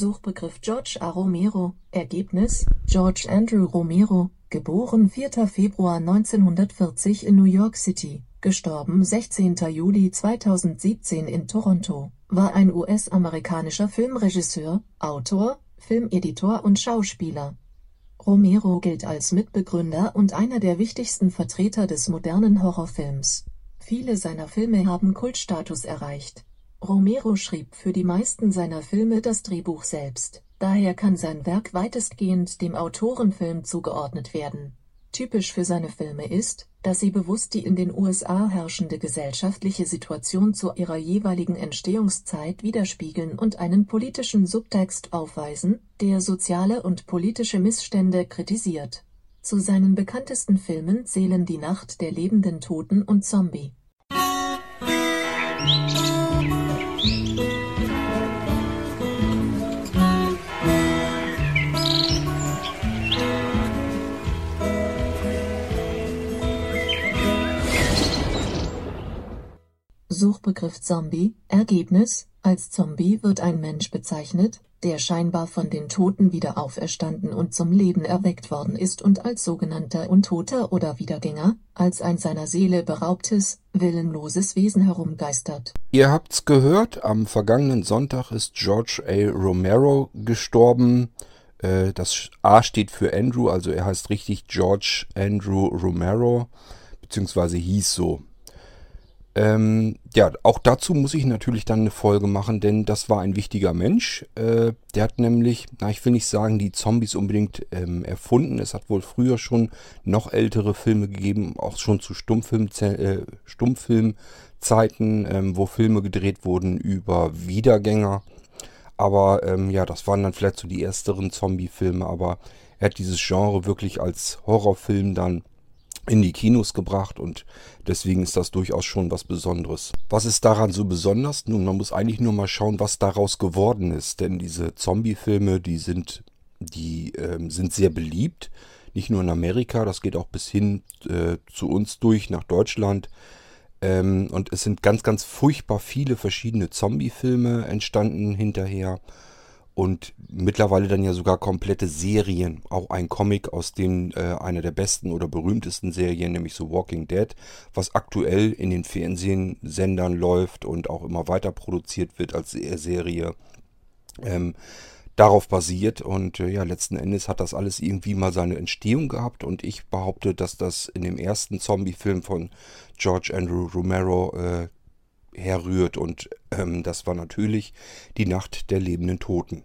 Suchbegriff George A. Romero Ergebnis George Andrew Romero geboren 4. Februar 1940 in New York City; † 16. Juli 2017 in Toronto) war ein US-amerikanischer Filmregisseur, Autor, Filmeditor und Schauspieler. Romero gilt als Mitbegründer und einer der wichtigsten Vertreter des modernen Horrorfilms. Viele seiner Filme haben Kultstatus erreicht Romero schrieb für die meisten seiner Filme das Drehbuch selbst, daher kann sein Werk weitestgehend dem Autorenfilm zugeordnet werden. Typisch für seine Filme ist, dass sie bewusst die in den USA herrschende gesellschaftliche Situation zu ihrer jeweiligen Entstehungszeit widerspiegeln und einen politischen Subtext aufweisen, der soziale und politische Missstände kritisiert. Zu seinen bekanntesten Filmen zählen Die Nacht der lebenden Toten und Zombie. Suchbegriff Zombie Ergebnis Als Zombie wird ein Mensch bezeichnet, der scheinbar von den Toten wieder auferstanden und zum Leben erweckt worden ist und als sogenannter Untoter oder Wiedergänger, als ein seiner Seele beraubtes, willenloses Wesen herumgeistert. Ihr habt's gehört, am vergangenen Sonntag ist George A. Romero gestorben. Äh, das A steht für Andrew, also er heißt richtig George Andrew Romero, beziehungsweise hieß so. Ähm, ja, auch dazu muss ich natürlich dann eine Folge machen, denn das war ein wichtiger Mensch. Äh, der hat nämlich, na, ich will nicht sagen, die Zombies unbedingt ähm, erfunden. Es hat wohl früher schon noch ältere Filme gegeben, auch schon zu Stummfilm, äh, Stummfilmzeiten, ähm, wo Filme gedreht wurden über Wiedergänger. Aber ähm, ja, das waren dann vielleicht so die ersteren Zombie-Filme, aber er hat dieses Genre wirklich als Horrorfilm dann in die Kinos gebracht und deswegen ist das durchaus schon was Besonderes. Was ist daran so besonders? Nun, man muss eigentlich nur mal schauen, was daraus geworden ist, denn diese Zombie-Filme, die sind, die ähm, sind sehr beliebt, nicht nur in Amerika, das geht auch bis hin äh, zu uns durch nach Deutschland. Ähm, und es sind ganz, ganz furchtbar viele verschiedene Zombie-Filme entstanden hinterher und mittlerweile dann ja sogar komplette Serien. Auch ein Comic aus dem äh, einer der besten oder berühmtesten Serien, nämlich so Walking Dead, was aktuell in den Fernsehsendern läuft und auch immer weiter produziert wird als Serie. Ähm, darauf basiert und äh, ja, letzten Endes hat das alles irgendwie mal seine Entstehung gehabt und ich behaupte, dass das in dem ersten Zombie-Film von George Andrew Romero äh, herrührt und ähm, das war natürlich die Nacht der lebenden Toten.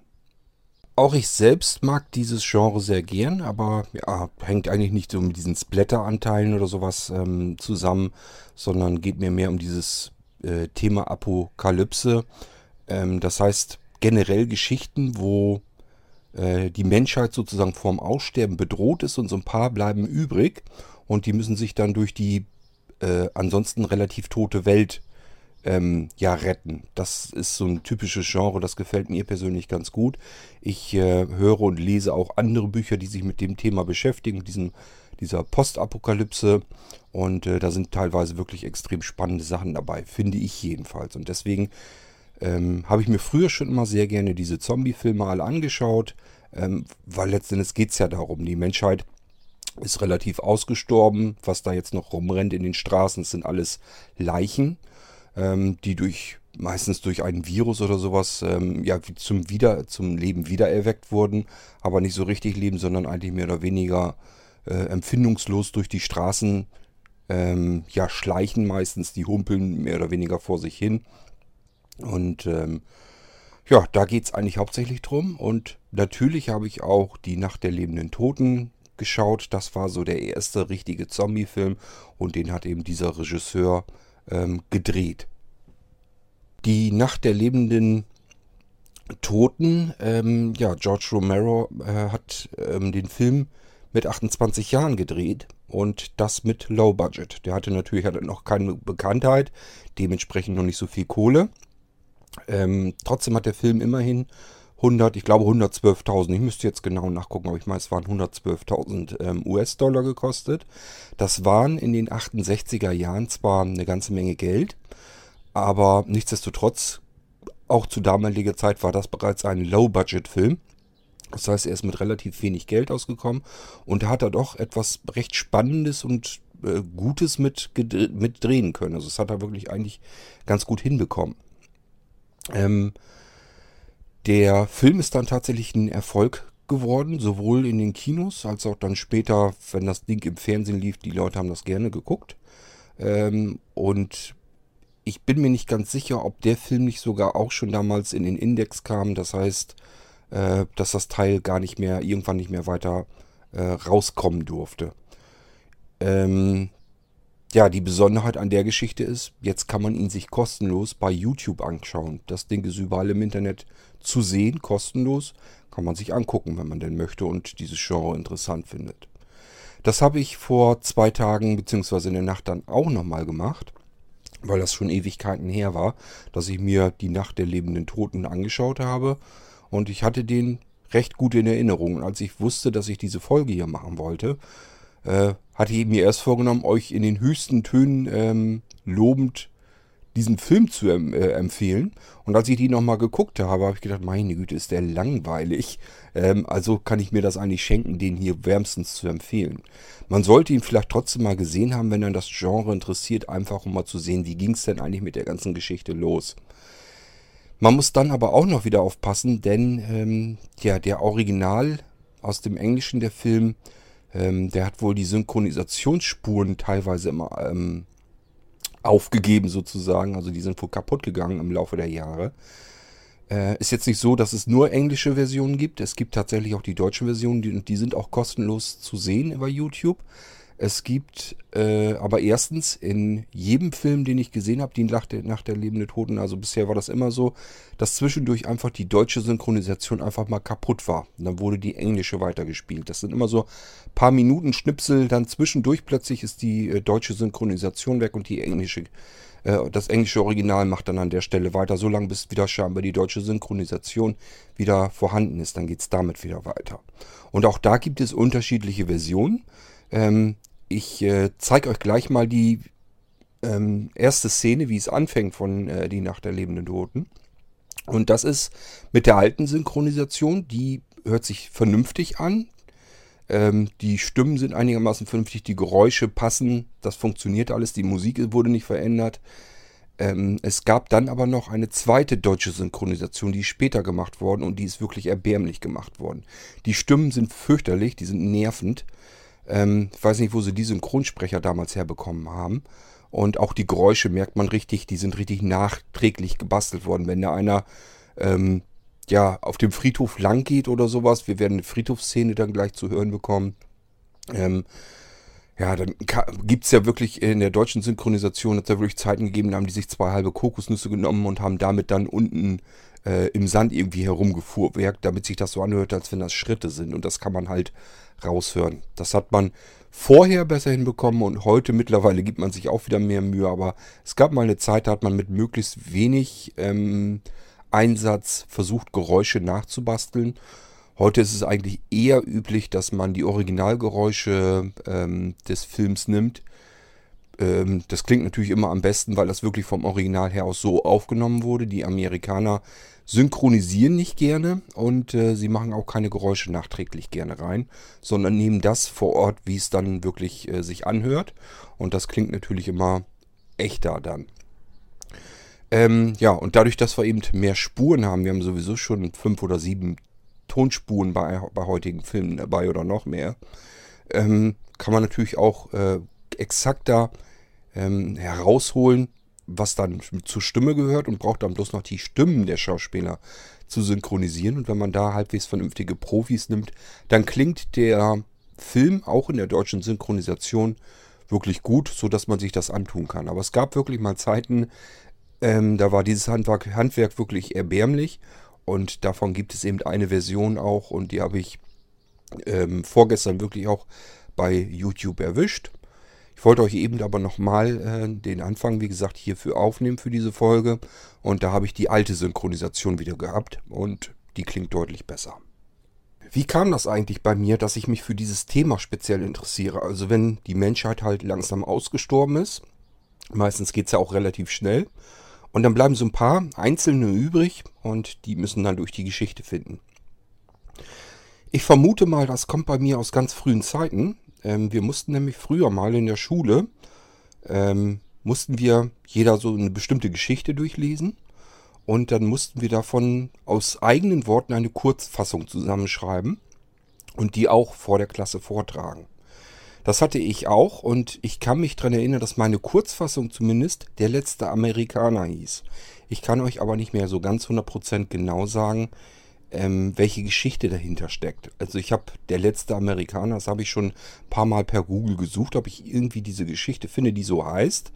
Auch ich selbst mag dieses Genre sehr gern, aber ja, hängt eigentlich nicht so mit diesen Splatter-Anteilen oder sowas ähm, zusammen, sondern geht mir mehr um dieses äh, Thema Apokalypse. Ähm, das heißt generell Geschichten, wo äh, die Menschheit sozusagen vorm Aussterben bedroht ist und so ein paar bleiben übrig und die müssen sich dann durch die äh, ansonsten relativ tote Welt ähm, ja, retten. Das ist so ein typisches Genre, das gefällt mir persönlich ganz gut. Ich äh, höre und lese auch andere Bücher, die sich mit dem Thema beschäftigen, diesem, dieser Postapokalypse. Und äh, da sind teilweise wirklich extrem spannende Sachen dabei, finde ich jedenfalls. Und deswegen ähm, habe ich mir früher schon immer sehr gerne diese Zombie-Filme alle angeschaut, ähm, weil letztendlich geht es ja darum, die Menschheit ist relativ ausgestorben. Was da jetzt noch rumrennt in den Straßen, sind alles Leichen ähm, die durch meistens durch ein Virus oder sowas ähm, ja zum wieder zum Leben wiedererweckt wurden, aber nicht so richtig leben, sondern eigentlich mehr oder weniger äh, empfindungslos durch die Straßen ähm, ja schleichen meistens, die humpeln mehr oder weniger vor sich hin. Und ähm, ja, da geht es eigentlich hauptsächlich drum. Und natürlich habe ich auch die Nacht der lebenden Toten geschaut. Das war so der erste richtige Zombie-Film. Und den hat eben dieser Regisseur ähm, gedreht. Die Nacht der lebenden Toten, ähm, ja, George Romero äh, hat ähm, den Film mit 28 Jahren gedreht und das mit Low Budget. Der hatte natürlich hatte noch keine Bekanntheit, dementsprechend noch nicht so viel Kohle. Ähm, trotzdem hat der Film immerhin 100, ich glaube 112.000, ich müsste jetzt genau nachgucken, aber ich meine, es waren 112.000 ähm, US-Dollar gekostet. Das waren in den 68er Jahren zwar eine ganze Menge Geld, aber nichtsdestotrotz auch zu damaliger Zeit war das bereits ein Low-Budget-Film. Das heißt, er ist mit relativ wenig Geld ausgekommen und da hat er doch etwas recht Spannendes und äh, Gutes mit, mit drehen können. Also das hat er wirklich eigentlich ganz gut hinbekommen. Ähm, der Film ist dann tatsächlich ein Erfolg geworden, sowohl in den Kinos als auch dann später, wenn das Ding im Fernsehen lief. Die Leute haben das gerne geguckt. Ähm, und ich bin mir nicht ganz sicher, ob der Film nicht sogar auch schon damals in den Index kam. Das heißt, äh, dass das Teil gar nicht mehr, irgendwann nicht mehr weiter äh, rauskommen durfte. Ähm, ja, die Besonderheit an der Geschichte ist, jetzt kann man ihn sich kostenlos bei YouTube anschauen. Das Ding ist überall im Internet zu sehen, kostenlos. Kann man sich angucken, wenn man denn möchte und dieses Genre interessant findet. Das habe ich vor zwei Tagen bzw. in der Nacht dann auch nochmal gemacht weil das schon Ewigkeiten her war, dass ich mir die Nacht der lebenden Toten angeschaut habe. Und ich hatte den recht gut in Erinnerung. Und als ich wusste, dass ich diese Folge hier machen wollte, äh, hatte ich mir erst vorgenommen, euch in den höchsten Tönen ähm, lobend diesen Film zu äh, empfehlen. Und als ich die nochmal geguckt habe, habe ich gedacht, meine Güte, ist der langweilig. Ähm, also kann ich mir das eigentlich schenken, den hier wärmstens zu empfehlen. Man sollte ihn vielleicht trotzdem mal gesehen haben, wenn dann das Genre interessiert, einfach um mal zu sehen, wie ging es denn eigentlich mit der ganzen Geschichte los. Man muss dann aber auch noch wieder aufpassen, denn ähm, ja, der Original aus dem Englischen, der Film, ähm, der hat wohl die Synchronisationsspuren teilweise immer ähm, aufgegeben sozusagen. Also die sind wohl kaputt gegangen im Laufe der Jahre. Äh, ist jetzt nicht so, dass es nur englische Versionen gibt. Es gibt tatsächlich auch die deutschen Versionen, die, die sind auch kostenlos zu sehen über YouTube. Es gibt äh, aber erstens in jedem Film, den ich gesehen habe, die nach der, nach der lebende Toten, also bisher war das immer so, dass zwischendurch einfach die deutsche Synchronisation einfach mal kaputt war. Und dann wurde die englische weitergespielt. Das sind immer so paar Minuten Schnipsel, dann zwischendurch plötzlich ist die äh, deutsche Synchronisation weg und die englische, äh, das englische Original macht dann an der Stelle weiter, so lange bis wieder scheinbar die deutsche Synchronisation wieder vorhanden ist. Dann geht es damit wieder weiter. Und auch da gibt es unterschiedliche Versionen. Ähm, ich äh, zeige euch gleich mal die ähm, erste Szene, wie es anfängt von äh, Die Nacht der lebenden Toten. Und das ist mit der alten Synchronisation, die hört sich vernünftig an. Ähm, die Stimmen sind einigermaßen vernünftig, die Geräusche passen, das funktioniert alles, die Musik wurde nicht verändert. Ähm, es gab dann aber noch eine zweite deutsche Synchronisation, die ist später gemacht worden und die ist wirklich erbärmlich gemacht worden. Die Stimmen sind fürchterlich, die sind nervend. Ähm, ich weiß nicht, wo sie die Synchronsprecher damals herbekommen haben. Und auch die Geräusche merkt man richtig, die sind richtig nachträglich gebastelt worden. Wenn da einer ähm, ja, auf dem Friedhof lang geht oder sowas, wir werden eine Friedhofsszene dann gleich zu hören bekommen. Ähm, ja, dann gibt es ja wirklich in der deutschen Synchronisation, hat es ja wirklich Zeiten gegeben, da haben die sich zwei halbe Kokosnüsse genommen und haben damit dann unten äh, im Sand irgendwie herumgefuhrwerkt, damit sich das so anhört, als wenn das Schritte sind. Und das kann man halt raushören. Das hat man vorher besser hinbekommen und heute mittlerweile gibt man sich auch wieder mehr Mühe. Aber es gab mal eine Zeit, da hat man mit möglichst wenig ähm, Einsatz versucht, Geräusche nachzubasteln. Heute ist es eigentlich eher üblich, dass man die Originalgeräusche ähm, des Films nimmt. Ähm, das klingt natürlich immer am besten, weil das wirklich vom Original her aus so aufgenommen wurde. Die Amerikaner synchronisieren nicht gerne und äh, sie machen auch keine Geräusche nachträglich gerne rein, sondern nehmen das vor Ort, wie es dann wirklich äh, sich anhört. Und das klingt natürlich immer echter dann. Ähm, ja, und dadurch, dass wir eben mehr Spuren haben, wir haben sowieso schon fünf oder sieben Tonspuren bei, bei heutigen Filmen dabei oder noch mehr, ähm, kann man natürlich auch äh, exakter ähm, herausholen, was dann zur Stimme gehört und braucht dann bloß noch die Stimmen der Schauspieler zu synchronisieren. Und wenn man da halbwegs vernünftige Profis nimmt, dann klingt der Film auch in der deutschen Synchronisation wirklich gut, sodass man sich das antun kann. Aber es gab wirklich mal Zeiten, ähm, da war dieses Handwerk, Handwerk wirklich erbärmlich. Und davon gibt es eben eine Version auch und die habe ich ähm, vorgestern wirklich auch bei YouTube erwischt. Ich wollte euch eben aber nochmal äh, den Anfang, wie gesagt, hierfür aufnehmen für diese Folge. Und da habe ich die alte Synchronisation wieder gehabt und die klingt deutlich besser. Wie kam das eigentlich bei mir, dass ich mich für dieses Thema speziell interessiere? Also wenn die Menschheit halt langsam ausgestorben ist, meistens geht es ja auch relativ schnell, Und dann bleiben so ein paar Einzelne übrig und die müssen dann durch die Geschichte finden. Ich vermute mal, das kommt bei mir aus ganz frühen Zeiten. Ähm, wir mussten nämlich früher mal in der Schule, ähm, mussten wir jeder so eine bestimmte Geschichte durchlesen. Und dann mussten wir davon aus eigenen Worten eine Kurzfassung zusammenschreiben und die auch vor der Klasse vortragen. Das hatte ich auch und ich kann mich daran erinnern, dass meine Kurzfassung zumindest der letzte Amerikaner hieß. Ich kann euch aber nicht mehr so ganz 100% genau sagen, ähm, welche Geschichte dahinter steckt. Also ich habe der letzte Amerikaner, das habe ich schon ein paar Mal per Google gesucht, ob ich irgendwie diese Geschichte finde, die so heißt.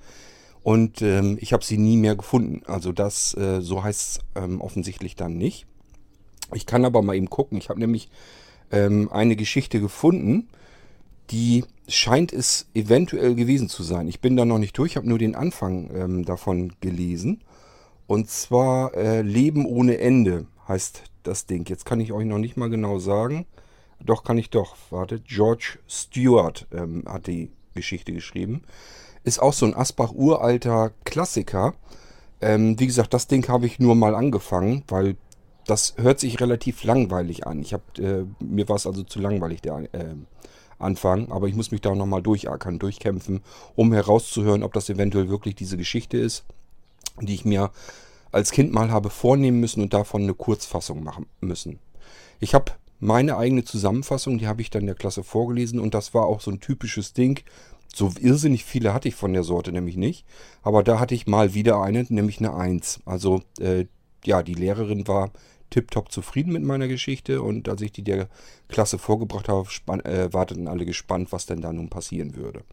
Und ähm, ich habe sie nie mehr gefunden. Also das, äh, so heißt es ähm, offensichtlich dann nicht. Ich kann aber mal eben gucken. Ich habe nämlich ähm, eine Geschichte gefunden, die scheint es eventuell gewesen zu sein. Ich bin da noch nicht durch, habe nur den Anfang ähm, davon gelesen. Und zwar äh, Leben ohne Ende heißt das Ding. Jetzt kann ich euch noch nicht mal genau sagen. Doch, kann ich doch. Wartet. George Stewart ähm, hat die Geschichte geschrieben. Ist auch so ein Asbach-uralter Klassiker. Ähm, wie gesagt, das Ding habe ich nur mal angefangen, weil das hört sich relativ langweilig an. Ich hab, äh, mir war es also zu langweilig, der äh, Anfang. Aber ich muss mich da nochmal durchackern, durchkämpfen, um herauszuhören, ob das eventuell wirklich diese Geschichte ist, die ich mir als Kind mal habe vornehmen müssen und davon eine Kurzfassung machen müssen. Ich habe meine eigene Zusammenfassung, die habe ich dann der Klasse vorgelesen und das war auch so ein typisches Ding. So irrsinnig viele hatte ich von der Sorte nämlich nicht. Aber da hatte ich mal wieder eine, nämlich eine Eins. Also äh, ja, die Lehrerin war tiptop zufrieden mit meiner Geschichte und als ich die der Klasse vorgebracht habe, äh, warteten alle gespannt, was denn da nun passieren würde.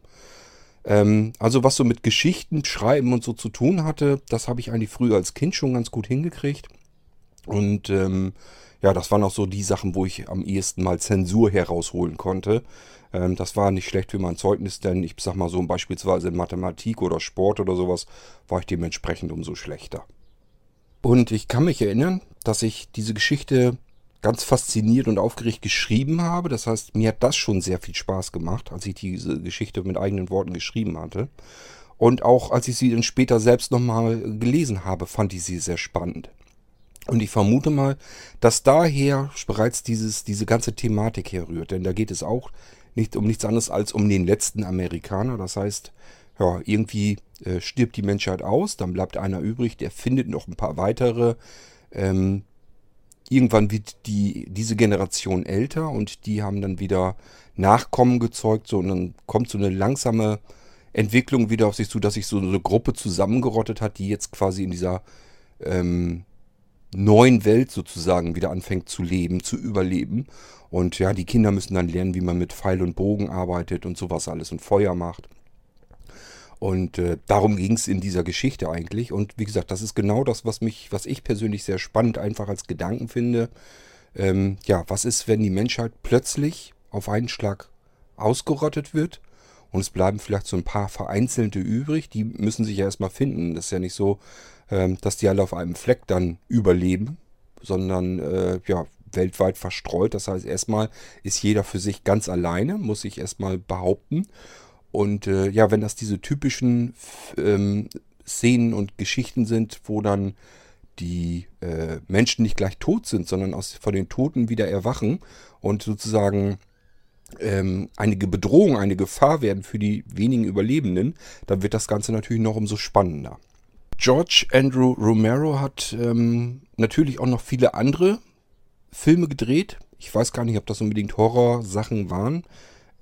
Ähm, also was so mit Geschichten schreiben und so zu tun hatte, das habe ich eigentlich früher als Kind schon ganz gut hingekriegt. Und ähm, ja, das waren auch so die Sachen, wo ich am ehesten mal Zensur herausholen konnte. Ähm, das war nicht schlecht für mein Zeugnis, denn ich sag mal so, beispielsweise in Mathematik oder Sport oder sowas, war ich dementsprechend umso schlechter. Und ich kann mich erinnern, dass ich diese Geschichte ganz fasziniert und aufgeregt geschrieben habe. Das heißt, mir hat das schon sehr viel Spaß gemacht, als ich diese Geschichte mit eigenen Worten geschrieben hatte. Und auch als ich sie dann später selbst nochmal gelesen habe, fand ich sie sehr spannend. Und ich vermute mal, dass daher bereits dieses, diese ganze Thematik herrührt. Denn da geht es auch nicht um nichts anderes als um den letzten Amerikaner. Das heißt, ja, irgendwie äh, stirbt die Menschheit aus, dann bleibt einer übrig, der findet noch ein paar weitere. Ähm, irgendwann wird die, diese Generation älter und die haben dann wieder Nachkommen gezeugt, so und dann kommt so eine langsame Entwicklung wieder auf sich zu, dass sich so eine Gruppe zusammengerottet hat, die jetzt quasi in dieser ähm, neuen Welt sozusagen wieder anfängt zu leben, zu überleben. Und ja, die Kinder müssen dann lernen, wie man mit Pfeil und Bogen arbeitet und sowas alles und Feuer macht. Und äh, darum ging es in dieser Geschichte eigentlich. Und wie gesagt, das ist genau das, was mich, was ich persönlich sehr spannend einfach als Gedanken finde. Ähm, ja, was ist, wenn die Menschheit plötzlich auf einen Schlag ausgerottet wird und es bleiben vielleicht so ein paar Vereinzelte übrig, die müssen sich ja erstmal finden. Das ist ja nicht so, ähm, dass die alle auf einem Fleck dann überleben, sondern äh, ja, weltweit verstreut. Das heißt, erstmal ist jeder für sich ganz alleine, muss sich erstmal behaupten. Und äh, ja, wenn das diese typischen ähm, Szenen und Geschichten sind, wo dann die äh, Menschen nicht gleich tot sind, sondern aus, von den Toten wieder erwachen und sozusagen ähm, einige Bedrohung, eine Gefahr werden für die wenigen Überlebenden, dann wird das Ganze natürlich noch umso spannender. George Andrew Romero hat ähm, natürlich auch noch viele andere Filme gedreht. Ich weiß gar nicht, ob das unbedingt Horrorsachen waren.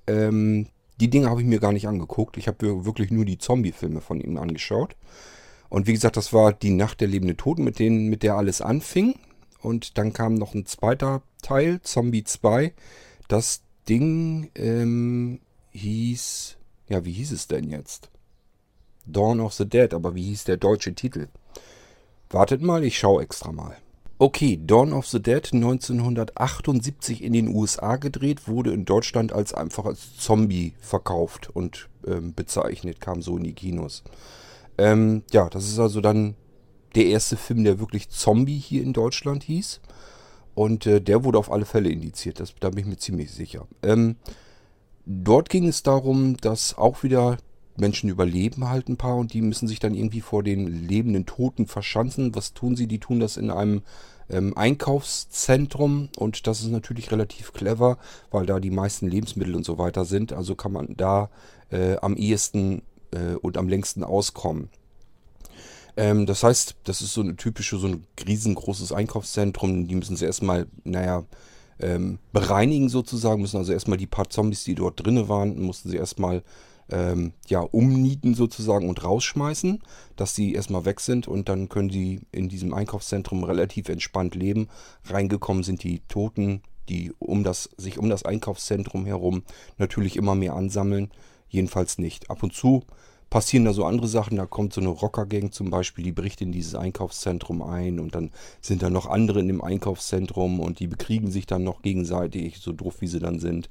Ähm, die Dinge habe ich mir gar nicht angeguckt. Ich habe wirklich nur die Zombie-Filme von ihm angeschaut. Und wie gesagt, das war die Nacht der lebenden Toten, mit, denen, mit der alles anfing. Und dann kam noch ein zweiter Teil, Zombie 2. Das Ding ähm, hieß. Ja, wie hieß es denn jetzt? Dawn of the Dead, aber wie hieß der deutsche Titel? Wartet mal, ich schaue extra mal. Okay, Dawn of the Dead 1978 in den USA gedreht, wurde in Deutschland als einfach als Zombie verkauft und ähm, bezeichnet, kam so in die Kinos. Ähm, ja, das ist also dann der erste Film, der wirklich Zombie hier in Deutschland hieß. Und äh, der wurde auf alle Fälle indiziert, das, da bin ich mir ziemlich sicher. Ähm, dort ging es darum, dass auch wieder Menschen überleben halt ein paar und die müssen sich dann irgendwie vor den lebenden Toten verschanzen. Was tun sie? Die tun das in einem ähm, Einkaufszentrum und das ist natürlich relativ clever, weil da die meisten Lebensmittel und so weiter sind. Also kann man da äh, am ehesten äh, und am längsten auskommen. Ähm, das heißt, das ist so eine typische, so ein riesengroßes Einkaufszentrum. Die müssen sie erstmal, naja, ähm, bereinigen sozusagen, müssen also erstmal die paar Zombies, die dort drinnen waren, mussten sie erstmal ähm, ja, umnieten sozusagen und rausschmeißen, dass sie erstmal weg sind und dann können sie in diesem Einkaufszentrum relativ entspannt leben. Reingekommen sind die Toten, die um das, sich um das Einkaufszentrum herum natürlich immer mehr ansammeln. Jedenfalls nicht. Ab und zu passieren da so andere Sachen. Da kommt so eine Rockergang zum Beispiel, die bricht in dieses Einkaufszentrum ein und dann sind da noch andere in dem Einkaufszentrum und die bekriegen sich dann noch gegenseitig, so doof wie sie dann sind.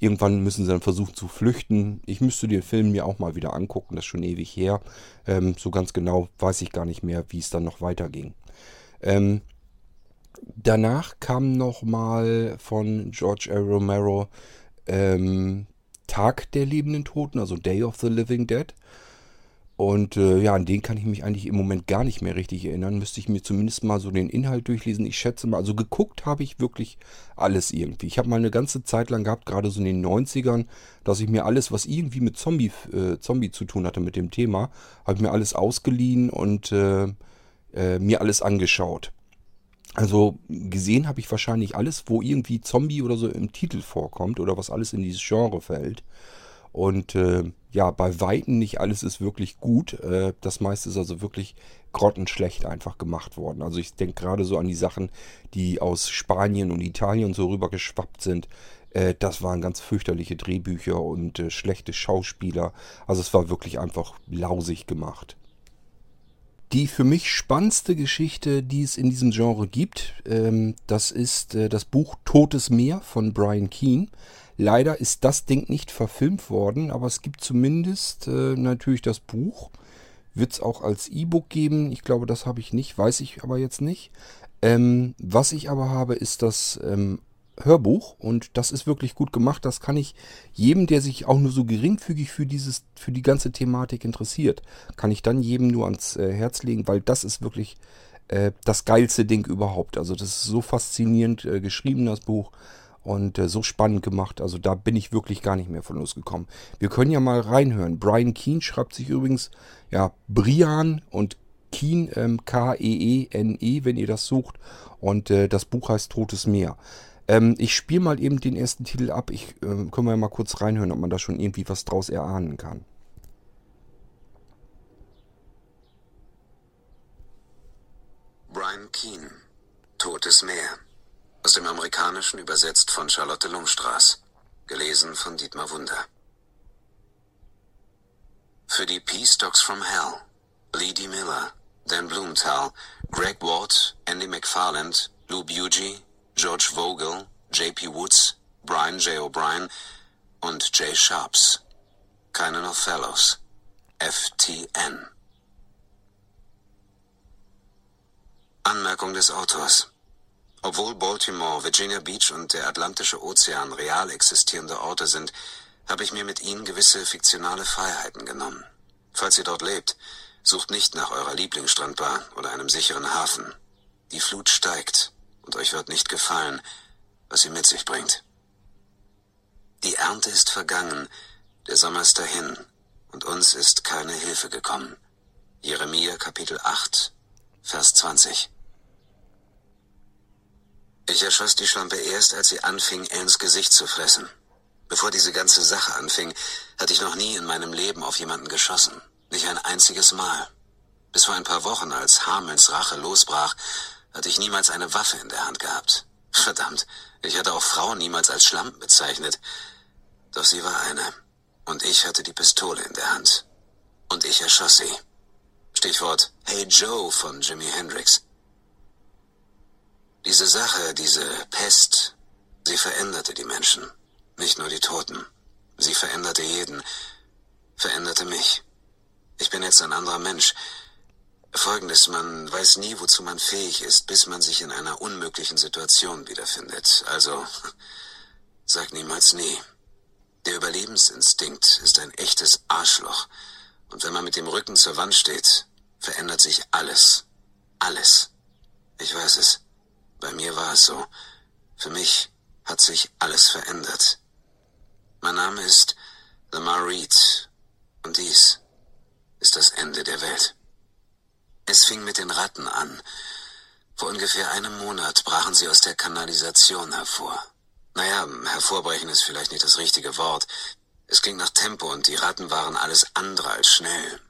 Irgendwann müssen sie dann versuchen zu flüchten. Ich müsste den Film mir auch mal wieder angucken, das ist schon ewig her. Ähm, so ganz genau weiß ich gar nicht mehr, wie es dann noch weiterging. Ähm, danach kam nochmal von George A. Romero ähm, Tag der lebenden Toten, also Day of the Living Dead. Und äh, ja, an den kann ich mich eigentlich im Moment gar nicht mehr richtig erinnern. Müsste ich mir zumindest mal so den Inhalt durchlesen. Ich schätze mal, also geguckt habe ich wirklich alles irgendwie. Ich habe mal eine ganze Zeit lang gehabt, gerade so in den 90ern, dass ich mir alles, was irgendwie mit Zombie, äh, Zombie zu tun hatte, mit dem Thema, habe ich mir alles ausgeliehen und äh, äh, mir alles angeschaut. Also gesehen habe ich wahrscheinlich alles, wo irgendwie Zombie oder so im Titel vorkommt oder was alles in dieses Genre fällt. Und äh, ja, bei Weitem nicht alles ist wirklich gut. Äh, das meiste ist also wirklich grottenschlecht einfach gemacht worden. Also ich denke gerade so an die Sachen, die aus Spanien und Italien so rüber geschwappt sind. Äh, das waren ganz fürchterliche Drehbücher und äh, schlechte Schauspieler. Also es war wirklich einfach lausig gemacht. Die für mich spannendste Geschichte, die es in diesem Genre gibt, ähm, das ist äh, das Buch Totes Meer von Brian Keane. Leider ist das Ding nicht verfilmt worden, aber es gibt zumindest äh, natürlich das Buch. Wird es auch als E-Book geben? Ich glaube, das habe ich nicht, weiß ich aber jetzt nicht. Ähm, was ich aber habe, ist das ähm, Hörbuch und das ist wirklich gut gemacht. Das kann ich jedem, der sich auch nur so geringfügig für dieses, für die ganze Thematik interessiert, kann ich dann jedem nur ans äh, Herz legen, weil das ist wirklich äh, das geilste Ding überhaupt. Also das ist so faszinierend äh, geschrieben, das Buch und äh, so spannend gemacht. Also da bin ich wirklich gar nicht mehr von losgekommen. Wir können ja mal reinhören. Brian Keane schreibt sich übrigens, ja, Brian und Keen, ähm, K-E-E-N-E, -E, wenn ihr das sucht. Und äh, das Buch heißt Totes Meer. Ähm, ich spiele mal eben den ersten Titel ab. Ich äh, können wir mal kurz reinhören, ob man da schon irgendwie was draus erahnen kann. Brian Keane, Totes Meer. Aus dem Amerikanischen übersetzt von Charlotte Lungstraß. Gelesen von Dietmar Wunder. Für die Peace Dogs from Hell. Lee D. Miller, Dan Blumenthal, Greg Ward, Andy McFarland, Lou Bugie, George Vogel, J.P. Woods, Brian J. O'Brien und Jay Sharps. Keine No Fellows. FTN. Anmerkung des Autors. Obwohl Baltimore, Virginia Beach und der Atlantische Ozean real existierende Orte sind, habe ich mir mit ihnen gewisse fiktionale Freiheiten genommen. Falls ihr dort lebt, sucht nicht nach eurer Lieblingsstrandbar oder einem sicheren Hafen. Die Flut steigt und euch wird nicht gefallen, was sie mit sich bringt. Die Ernte ist vergangen, der Sommer ist dahin und uns ist keine Hilfe gekommen. Jeremia Kapitel 8, Vers 20. Ich erschoss die Schlampe erst, als sie anfing, Ellens Gesicht zu fressen. Bevor diese ganze Sache anfing, hatte ich noch nie in meinem Leben auf jemanden geschossen. Nicht ein einziges Mal. Bis vor ein paar Wochen, als Hamels Rache losbrach, hatte ich niemals eine Waffe in der Hand gehabt. Verdammt, ich hatte auch Frauen niemals als Schlampen bezeichnet. Doch sie war eine. Und ich hatte die Pistole in der Hand. Und ich erschoss sie. Stichwort Hey Joe von Jimi Hendrix. Diese Sache, diese Pest, sie veränderte die Menschen, nicht nur die Toten. Sie veränderte jeden, veränderte mich. Ich bin jetzt ein anderer Mensch. Folgendes, man weiß nie, wozu man fähig ist, bis man sich in einer unmöglichen Situation wiederfindet. Also, sag niemals nie. Der Überlebensinstinkt ist ein echtes Arschloch. Und wenn man mit dem Rücken zur Wand steht, verändert sich alles. Alles. Ich weiß es. Bei mir war es so. Für mich hat sich alles verändert. Mein Name ist Lamar Reed. Und dies ist das Ende der Welt. Es fing mit den Ratten an. Vor ungefähr einem Monat brachen sie aus der Kanalisation hervor. Naja, hervorbrechen ist vielleicht nicht das richtige Wort. Es ging nach Tempo und die Ratten waren alles andere als schnell.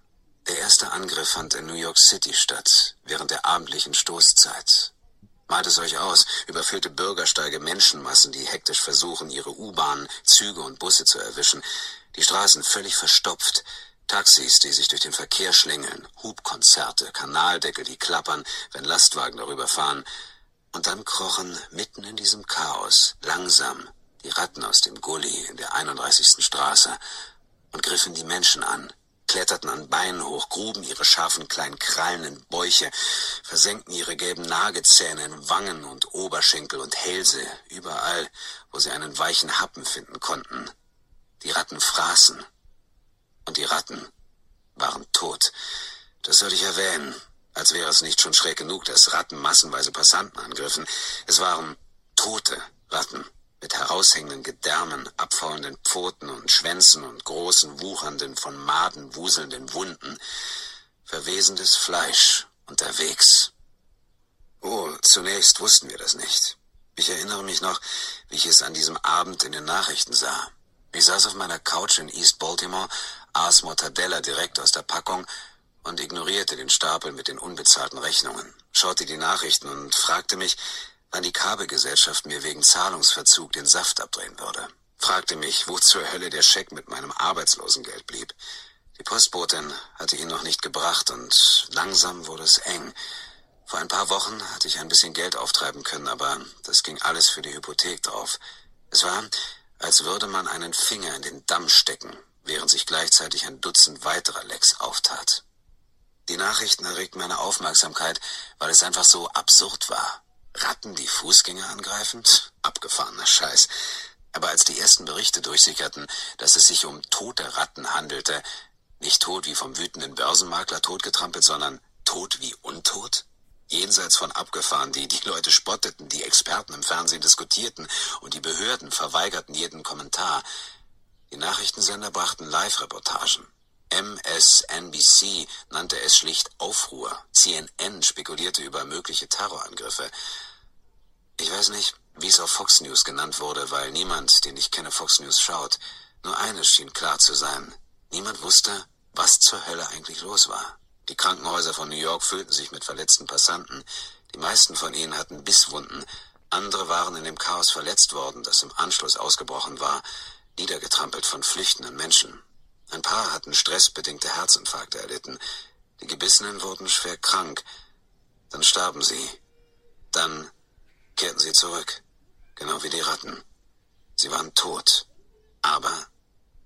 Der erste Angriff fand in New York City statt, während der abendlichen Stoßzeit. Malt es euch aus, überfüllte Bürgersteige, Menschenmassen, die hektisch versuchen, ihre U-Bahnen, Züge und Busse zu erwischen, die Straßen völlig verstopft, Taxis, die sich durch den Verkehr schlängeln, Hubkonzerte, Kanaldeckel, die klappern, wenn Lastwagen darüber fahren. Und dann krochen mitten in diesem Chaos langsam die Ratten aus dem Gully in der 31. Straße und griffen die Menschen an, kletterten an Beinen hoch, gruben ihre scharfen kleinen Krallen in Bäuche, versenkten ihre gelben Nagezähne in Wangen und Oberschenkel und Hälse, überall, wo sie einen weichen Happen finden konnten. Die Ratten fraßen, und die Ratten waren tot. Das soll ich erwähnen, als wäre es nicht schon schräg genug, dass Ratten massenweise Passanten angriffen. Es waren tote Ratten mit heraushängenden Gedärmen, abfallenden Pfoten und Schwänzen und großen, wuchernden, von Maden wuselnden Wunden. Verwesendes Fleisch unterwegs. Oh, zunächst wussten wir das nicht. Ich erinnere mich noch, wie ich es an diesem Abend in den Nachrichten sah. Ich saß auf meiner Couch in East Baltimore aß Mortadella direkt aus der Packung und ignorierte den Stapel mit den unbezahlten Rechnungen, schaute die Nachrichten und fragte mich, wann die Kabelgesellschaft mir wegen Zahlungsverzug den Saft abdrehen würde. Fragte mich, wo zur Hölle der Scheck mit meinem Arbeitslosengeld blieb. Die Postbotin hatte ihn noch nicht gebracht und langsam wurde es eng. Vor ein paar Wochen hatte ich ein bisschen Geld auftreiben können, aber das ging alles für die Hypothek drauf. Es war, als würde man einen Finger in den Damm stecken während sich gleichzeitig ein Dutzend weiterer Lecks auftat. Die Nachrichten erregten meine Aufmerksamkeit, weil es einfach so absurd war. Ratten, die Fußgänger angreifen? Abgefahrener Scheiß. Aber als die ersten Berichte durchsickerten, dass es sich um tote Ratten handelte, nicht tot wie vom wütenden Börsenmakler totgetrampelt, sondern tot wie untot? Jenseits von abgefahren, die die Leute spotteten, die Experten im Fernsehen diskutierten und die Behörden verweigerten jeden Kommentar. Die Nachrichtensender brachten Live-Reportagen. MSNBC nannte es schlicht Aufruhr. CNN spekulierte über mögliche Terrorangriffe. Ich weiß nicht, wie es auf Fox News genannt wurde, weil niemand, den ich kenne, Fox News schaut. Nur eines schien klar zu sein. Niemand wusste, was zur Hölle eigentlich los war. Die Krankenhäuser von New York füllten sich mit verletzten Passanten. Die meisten von ihnen hatten Bisswunden. Andere waren in dem Chaos verletzt worden, das im Anschluss ausgebrochen war niedergetrampelt von flüchtenden Menschen. Ein paar hatten stressbedingte Herzinfarkte erlitten. Die Gebissenen wurden schwer krank. Dann starben sie. Dann kehrten sie zurück. Genau wie die Ratten. Sie waren tot. Aber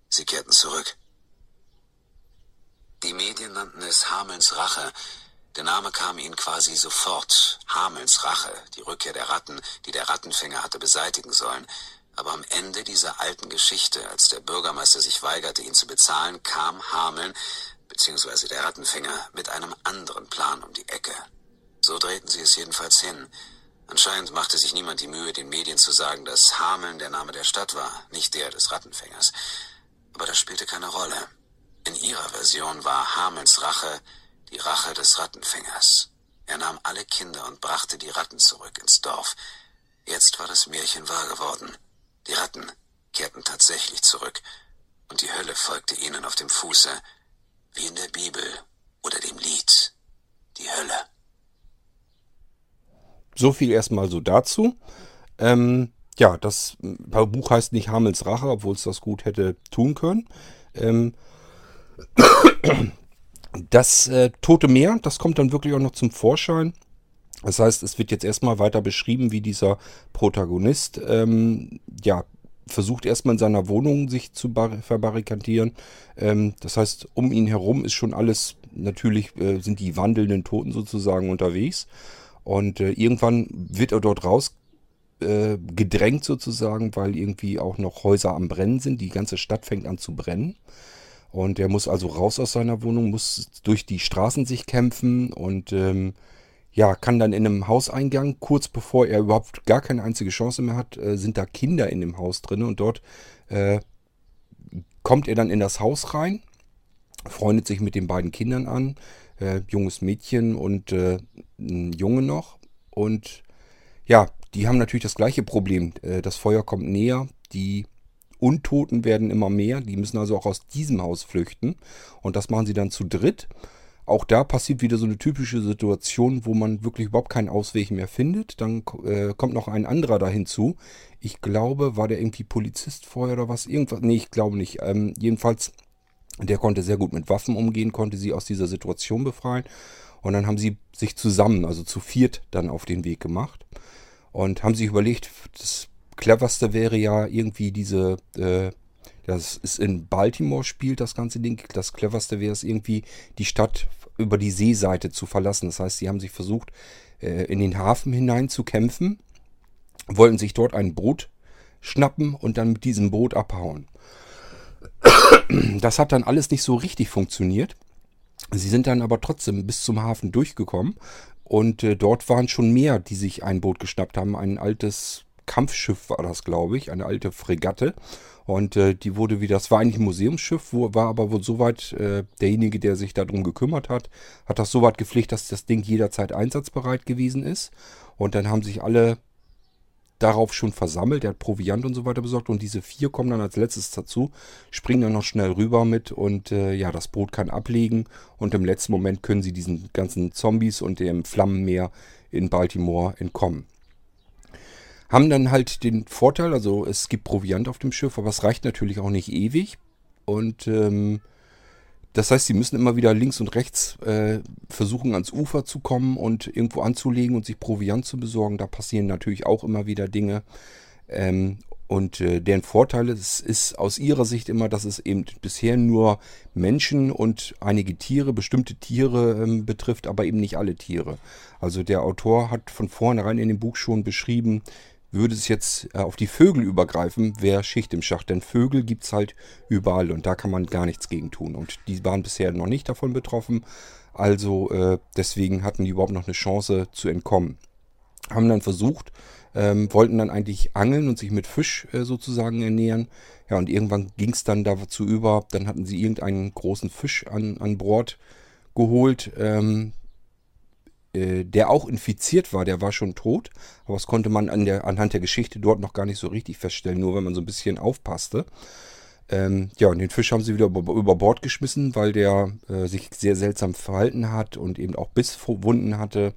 sie kehrten zurück. Die Medien nannten es Hamelns Rache. Der Name kam ihnen quasi sofort. Hamelns Rache, die Rückkehr der Ratten, die der Rattenfänger hatte beseitigen sollen. Aber am Ende dieser alten Geschichte, als der Bürgermeister sich weigerte, ihn zu bezahlen, kam Hameln bzw. der Rattenfänger mit einem anderen Plan um die Ecke. So drehten sie es jedenfalls hin. Anscheinend machte sich niemand die Mühe, den Medien zu sagen, dass Hameln der Name der Stadt war, nicht der des Rattenfängers. Aber das spielte keine Rolle. In ihrer Version war Hamelns Rache die Rache des Rattenfängers. Er nahm alle Kinder und brachte die Ratten zurück ins Dorf. Jetzt war das Märchen wahr geworden. Die Ratten kehrten tatsächlich zurück, und die Hölle folgte ihnen auf dem Fuße, wie in der Bibel oder dem Lied. Die Hölle. So viel erstmal so dazu. Ähm, ja, das Buch heißt nicht Hamels Rache, obwohl es das gut hätte tun können. Ähm, das äh, Tote Meer, das kommt dann wirklich auch noch zum Vorschein. Das heißt, es wird jetzt erstmal weiter beschrieben, wie dieser Protagonist ähm, ja, versucht erstmal in seiner Wohnung sich zu verbarrikadieren. Ähm, das heißt, um ihn herum ist schon alles, natürlich äh, sind die wandelnden Toten sozusagen unterwegs. Und äh, irgendwann wird er dort raus äh, gedrängt sozusagen, weil irgendwie auch noch Häuser am Brennen sind. Die ganze Stadt fängt an zu brennen. Und er muss also raus aus seiner Wohnung, muss durch die Straßen sich kämpfen und ähm, ja, kann dann in einem Hauseingang, kurz bevor er überhaupt gar keine einzige Chance mehr hat, äh, sind da Kinder in dem Haus drin und dort äh, kommt er dann in das Haus rein, freundet sich mit den beiden Kindern an, äh, junges Mädchen und äh, ein Junge noch und ja, die haben natürlich das gleiche Problem. Äh, das Feuer kommt näher, die Untoten werden immer mehr. Die müssen also auch aus diesem Haus flüchten. Und das machen sie dann zu dritt. Auch da passiert wieder so eine typische Situation, wo man wirklich überhaupt keinen Ausweg mehr findet. Dann äh, kommt noch ein anderer da hinzu. Ich glaube, war der irgendwie Polizist vorher oder was? Irgendwas? Nee, ich glaube nicht. Ähm, jedenfalls, der konnte sehr gut mit Waffen umgehen, konnte sie aus dieser Situation befreien. Und dann haben sie sich zusammen, also zu viert, dann auf den Weg gemacht. Und haben sich überlegt, das cleverste wäre ja irgendwie diese, äh, das ist in Baltimore spielt das ganze Ding. Das cleverste wäre es irgendwie, die Stadt über die Seeseite zu verlassen. Das heißt, sie haben sich versucht, äh, in den Hafen hinein zu kämpfen, wollten sich dort ein Boot schnappen und dann mit diesem Boot abhauen. Das hat dann alles nicht so richtig funktioniert. Sie sind dann aber trotzdem bis zum Hafen durchgekommen und äh, dort waren schon mehr, die sich ein Boot geschnappt haben. Ein altes Kampfschiff war das, glaube ich, eine alte Fregatte. Und äh, die wurde wieder, das war eigentlich ein Museumsschiff, wo, war aber wohl soweit, äh, derjenige, der sich darum gekümmert hat, hat das soweit gepflegt, dass das Ding jederzeit einsatzbereit gewesen ist. Und dann haben sich alle darauf schon versammelt, der hat Proviant und so weiter besorgt und diese vier kommen dann als letztes dazu, springen dann noch schnell rüber mit und äh, ja, das Boot kann ablegen und im letzten Moment können sie diesen ganzen Zombies und dem Flammenmeer in Baltimore entkommen. Haben dann halt den Vorteil, also es gibt Proviant auf dem Schiff, aber es reicht natürlich auch nicht ewig. Und ähm, das heißt, sie müssen immer wieder links und rechts äh, versuchen, ans Ufer zu kommen und irgendwo anzulegen und sich Proviant zu besorgen. Da passieren natürlich auch immer wieder Dinge. Ähm, und äh, deren Vorteil ist, ist aus ihrer Sicht immer, dass es eben bisher nur Menschen und einige Tiere, bestimmte Tiere ähm, betrifft, aber eben nicht alle Tiere. Also der Autor hat von vornherein in dem Buch schon beschrieben, würde es jetzt äh, auf die Vögel übergreifen, wäre Schicht im Schacht. Denn Vögel gibt es halt überall und da kann man gar nichts gegen tun. Und die waren bisher noch nicht davon betroffen. Also äh, deswegen hatten die überhaupt noch eine Chance zu entkommen. Haben dann versucht, ähm, wollten dann eigentlich angeln und sich mit Fisch äh, sozusagen ernähren. Ja, und irgendwann ging es dann dazu über, dann hatten sie irgendeinen großen Fisch an, an Bord geholt. Ähm, äh, der auch infiziert war, der war schon tot. Aber das konnte man an der, anhand der Geschichte dort noch gar nicht so richtig feststellen, nur wenn man so ein bisschen aufpasste. Ähm, ja, und den Fisch haben sie wieder über, über Bord geschmissen, weil der äh, sich sehr seltsam verhalten hat und eben auch Bisswunden hatte.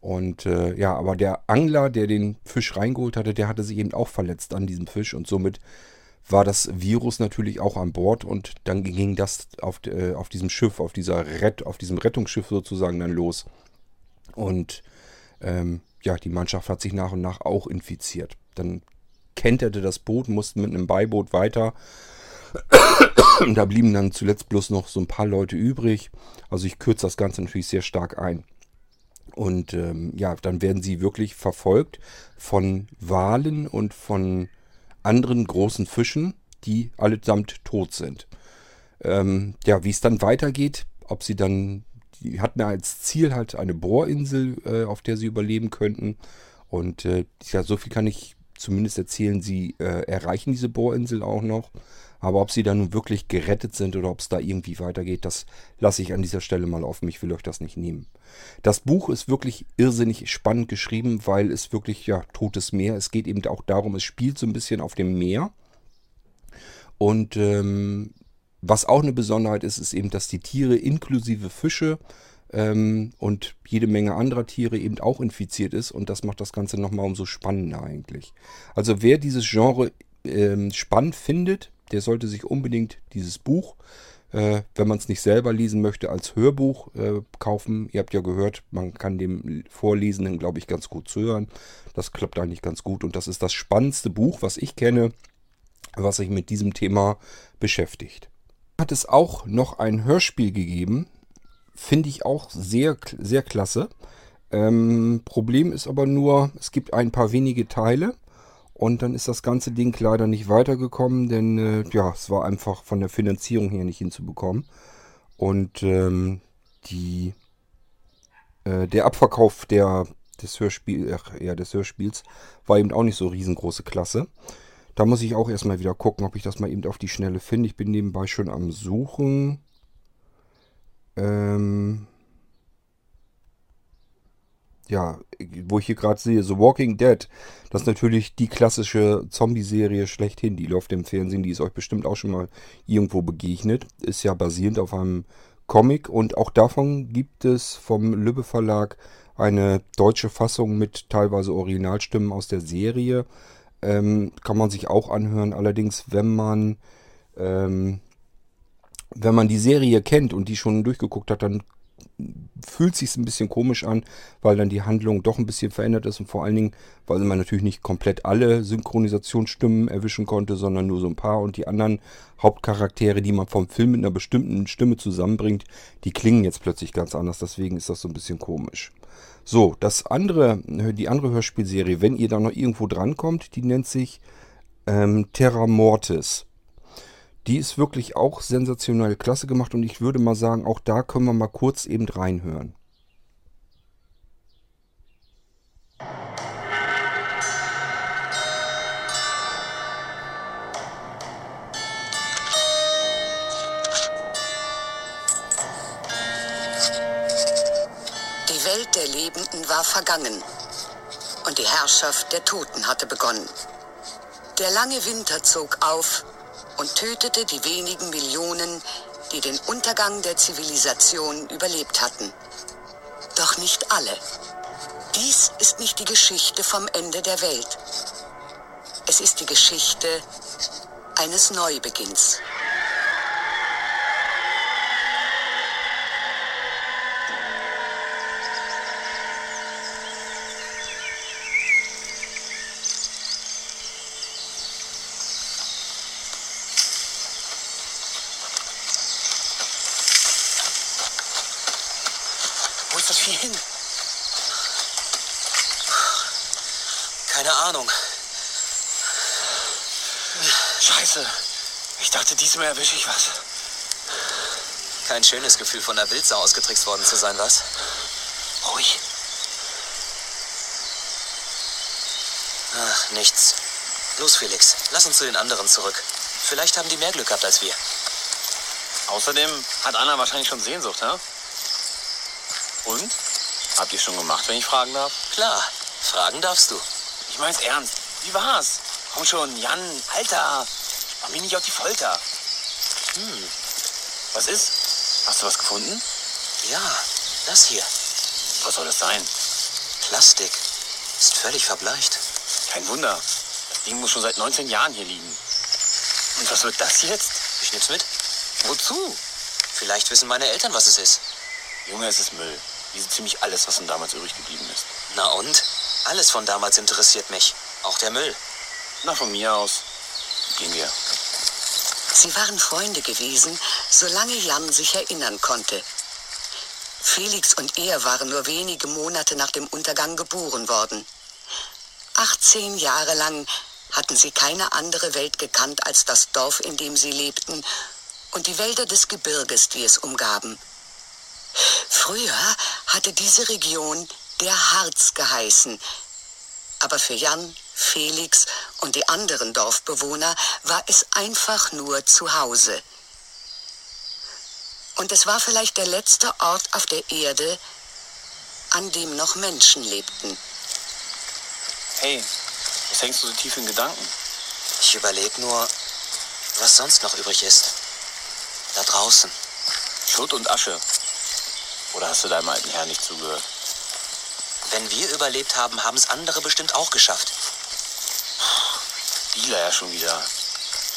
Und äh, ja, aber der Angler, der den Fisch reingeholt hatte, der hatte sich eben auch verletzt an diesem Fisch und somit war das Virus natürlich auch an Bord und dann ging das auf, äh, auf diesem Schiff, auf, dieser Rett, auf diesem Rettungsschiff sozusagen dann los. Und ähm, ja, die Mannschaft hat sich nach und nach auch infiziert. Dann kenterte das Boot, mussten mit einem Beiboot weiter. da blieben dann zuletzt bloß noch so ein paar Leute übrig. Also ich kürze das Ganze natürlich sehr stark ein. Und ähm, ja, dann werden sie wirklich verfolgt von Walen und von anderen großen Fischen, die allesamt tot sind. Ähm, ja, wie es dann weitergeht, ob sie dann die hatten als Ziel halt eine Bohrinsel, äh, auf der sie überleben könnten. Und äh, ja, so viel kann ich zumindest erzählen, sie äh, erreichen diese Bohrinsel auch noch. Aber ob sie da nun wirklich gerettet sind oder ob es da irgendwie weitergeht, das lasse ich an dieser Stelle mal offen. Ich will euch das nicht nehmen. Das Buch ist wirklich irrsinnig spannend geschrieben, weil es wirklich, ja, totes Meer. Es geht eben auch darum, es spielt so ein bisschen auf dem Meer. Und ähm, was auch eine Besonderheit ist, ist eben, dass die Tiere inklusive Fische ähm, und jede Menge anderer Tiere eben auch infiziert ist und das macht das Ganze nochmal umso spannender eigentlich. Also wer dieses Genre ähm, spannend findet, der sollte sich unbedingt dieses Buch, äh, wenn man es nicht selber lesen möchte, als Hörbuch äh, kaufen. Ihr habt ja gehört, man kann dem Vorlesenden, glaube ich, ganz gut zuhören. Das klappt eigentlich ganz gut und das ist das spannendste Buch, was ich kenne, was sich mit diesem Thema beschäftigt hat es auch noch ein Hörspiel gegeben. Finde ich auch sehr, sehr klasse. Ähm, Problem ist aber nur, es gibt ein paar wenige Teile und dann ist das ganze Ding leider nicht weitergekommen, denn äh, ja, es war einfach von der Finanzierung her nicht hinzubekommen. Und ähm, die, äh, der Abverkauf der, des, Hörspiel, ach, ja, des Hörspiels war eben auch nicht so riesengroße Klasse. Da muss ich auch erstmal wieder gucken, ob ich das mal eben auf die Schnelle finde. Ich bin nebenbei schon am Suchen. Ähm ja, wo ich hier gerade sehe, The Walking Dead, das ist natürlich die klassische Zombie-Serie schlechthin. Die läuft im Fernsehen, die ist euch bestimmt auch schon mal irgendwo begegnet. Ist ja basierend auf einem Comic und auch davon gibt es vom Lübbe Verlag eine deutsche Fassung mit teilweise Originalstimmen aus der Serie. Ähm, kann man sich auch anhören. Allerdings, wenn man ähm, wenn man die Serie kennt und die schon durchgeguckt hat, dann fühlt sich ein bisschen komisch an, weil dann die Handlung doch ein bisschen verändert ist und vor allen Dingen, weil man natürlich nicht komplett alle Synchronisationsstimmen erwischen konnte, sondern nur so ein paar und die anderen Hauptcharaktere, die man vom Film mit einer bestimmten Stimme zusammenbringt, die klingen jetzt plötzlich ganz anders, deswegen ist das so ein bisschen komisch. So, das andere, die andere Hörspielserie, wenn ihr da noch irgendwo drankommt, die nennt sich ähm, Terra Mortis. Die ist wirklich auch sensationell klasse gemacht und ich würde mal sagen, auch da können wir mal kurz eben reinhören. Lebenden war vergangen und die Herrschaft der Toten hatte begonnen. Der lange Winter zog auf und tötete die wenigen Millionen, die den Untergang der Zivilisation überlebt hatten. Doch nicht alle. Dies ist nicht die Geschichte vom Ende der Welt. Es ist die Geschichte eines Neubeginns. Wo ist das Vieh hin? Keine Ahnung. Scheiße. Ich dachte, diesmal erwische ich was. Kein schönes Gefühl, von der Wildsau ausgetrickst worden zu sein, was? Ruhig. Ach, nichts. Los, Felix, lass uns zu den anderen zurück. Vielleicht haben die mehr Glück gehabt als wir. Außerdem hat Anna wahrscheinlich schon Sehnsucht, hä? Und? Habt ihr schon gemacht, wenn ich fragen darf? Klar, fragen darfst du. Ich mein's ernst. Wie war's? Komm schon, Jan, Alter. Mach mich nicht auf die Folter. Hm. Was ist? Hast du was gefunden? Ja, das hier. Was soll das sein? Plastik. Ist völlig verbleicht. Kein Wunder. Das Ding muss schon seit 19 Jahren hier liegen. Und was wird das jetzt? Ich nehm's mit. Wozu? Vielleicht wissen meine Eltern, was es ist. Junge, es ist Müll. Wie so ziemlich alles, was von damals übrig geblieben ist. Na und? Alles von damals interessiert mich. Auch der Müll. Na, von mir aus. Gehen wir. Sie waren Freunde gewesen, solange Jan sich erinnern konnte. Felix und er waren nur wenige Monate nach dem Untergang geboren worden. 18 Jahre lang hatten sie keine andere Welt gekannt als das Dorf, in dem sie lebten und die Wälder des Gebirges, die es umgaben. Früher hatte diese Region der Harz geheißen, aber für Jan, Felix und die anderen Dorfbewohner war es einfach nur zu Hause. Und es war vielleicht der letzte Ort auf der Erde, an dem noch Menschen lebten. Hey, was hängst du so tief in Gedanken? Ich überlege nur, was sonst noch übrig ist. Da draußen. Schutt und Asche. Oder hast du deinem alten Herrn nicht zugehört? Wenn wir überlebt haben, haben es andere bestimmt auch geschafft. Dealer ja schon wieder.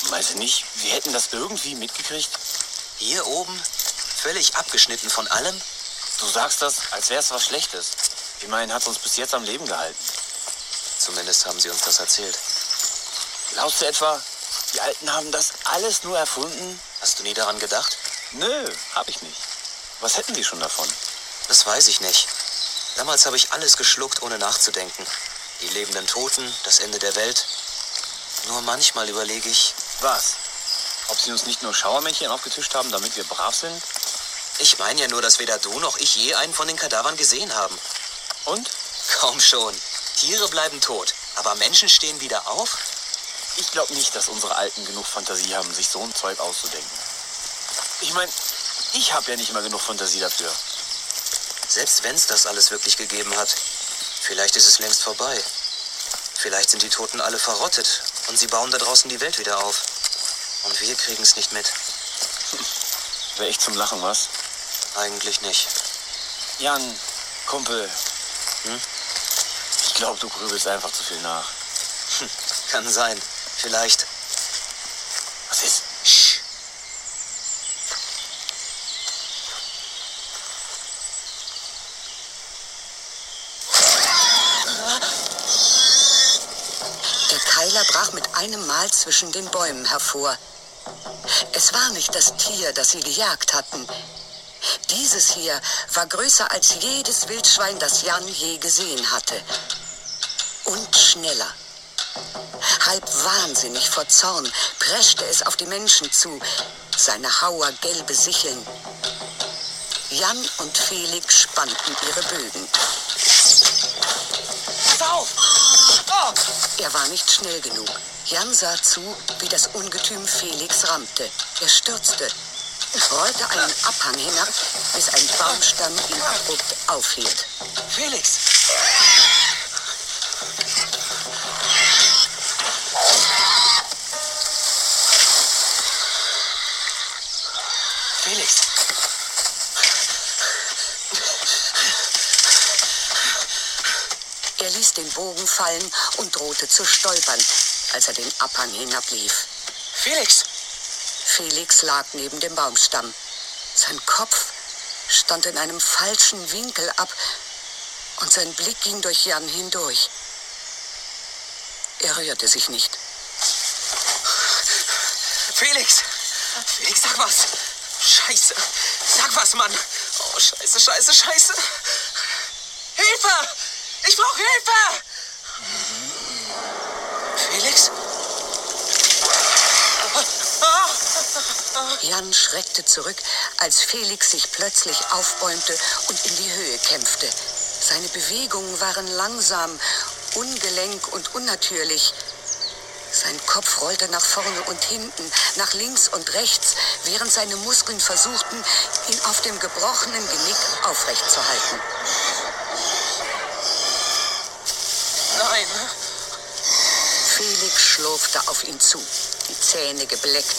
Meinst du nicht, wir hätten das irgendwie mitgekriegt? Hier oben, völlig abgeschnitten von allem. Du sagst das, als wäre es was Schlechtes. Immerhin hat es uns bis jetzt am Leben gehalten. Zumindest haben sie uns das erzählt. Glaubst du etwa, die Alten haben das alles nur erfunden? Hast du nie daran gedacht? Nö, hab ich nicht. Was hätten sie schon davon? Das weiß ich nicht. Damals habe ich alles geschluckt, ohne nachzudenken. Die lebenden Toten, das Ende der Welt. Nur manchmal überlege ich, Was? Ob sie uns nicht nur Schauermännchen aufgetischt haben, damit wir brav sind? ich meine ja nur, dass weder du noch ich je einen von den Kadavern gesehen haben. Und? Kaum schon. Tiere bleiben tot, aber Menschen stehen wieder auf? Ich glaube nicht, dass unsere Alten genug Fantasie haben, sich so ein Zeug auszudenken. Ich meine, ich habe ja nicht mal genug Fantasie dafür. Selbst wenn es das alles wirklich gegeben hat, vielleicht ist es längst vorbei. Vielleicht sind die Toten alle verrottet und sie bauen da draußen die Welt wieder auf. Und wir kriegen es nicht mit. Wäre echt zum Lachen, was? Eigentlich nicht. Jan, Kumpel. Hm? Ich glaube, du grübelst einfach zu viel nach. Kann sein. Vielleicht. Was ist? Sch. Der Keiler brach mit einem Mal zwischen den Bäumen hervor. Es war nicht das Tier, das sie gejagt hatten. Dieses hier war größer als jedes Wildschwein, das Jan je gesehen hatte. Und schneller. Halb wahnsinnig vor Zorn preschte es auf die Menschen zu, seine Hauer gelbe Sicheln. Jan und Felix spannten ihre Bögen. Pass auf! Oh! Er war nicht schnell genug. Jan sah zu, wie das Ungetüm Felix rammte. Er stürzte, rollte einen Abhang hinab, bis ein Baumstamm ihn abrupt aufhielt. Felix! Er ließ den Bogen fallen und drohte zu stolpern, als er den Abhang hinablief. Felix! Felix lag neben dem Baumstamm. Sein Kopf stand in einem falschen Winkel ab und sein Blick ging durch Jan hindurch. Er rührte sich nicht. Felix! Felix, sag was! Scheiße! Sag was, Mann! Oh, scheiße, scheiße, scheiße! Hilfe! Ich brauche Hilfe! Felix? Jan schreckte zurück, als Felix sich plötzlich aufbäumte und in die Höhe kämpfte. Seine Bewegungen waren langsam, ungelenk und unnatürlich. Sein Kopf rollte nach vorne und hinten, nach links und rechts, während seine Muskeln versuchten, ihn auf dem gebrochenen Genick aufrechtzuhalten. Nein! Felix schlurfte auf ihn zu, die Zähne gebleckt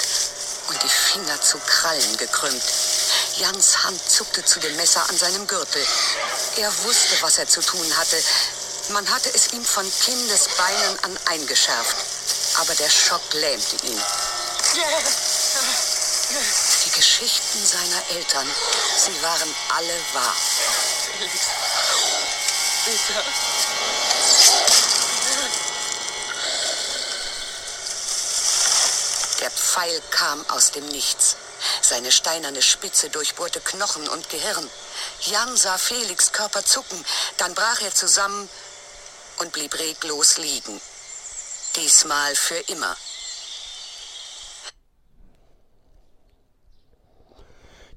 und die Finger zu Krallen gekrümmt. Jans Hand zuckte zu dem Messer an seinem Gürtel. Er wusste, was er zu tun hatte. Man hatte es ihm von Kindesbeinen an eingeschärft. Aber der Schock lähmte ihn. Die Geschichten seiner Eltern, sie waren alle wahr. Felix! Bitte! Der Pfeil kam aus dem Nichts. Seine steinerne Spitze durchbohrte Knochen und Gehirn. Jan sah Felix Körper zucken, dann brach er zusammen und blieb reglos liegen. Diesmal für immer.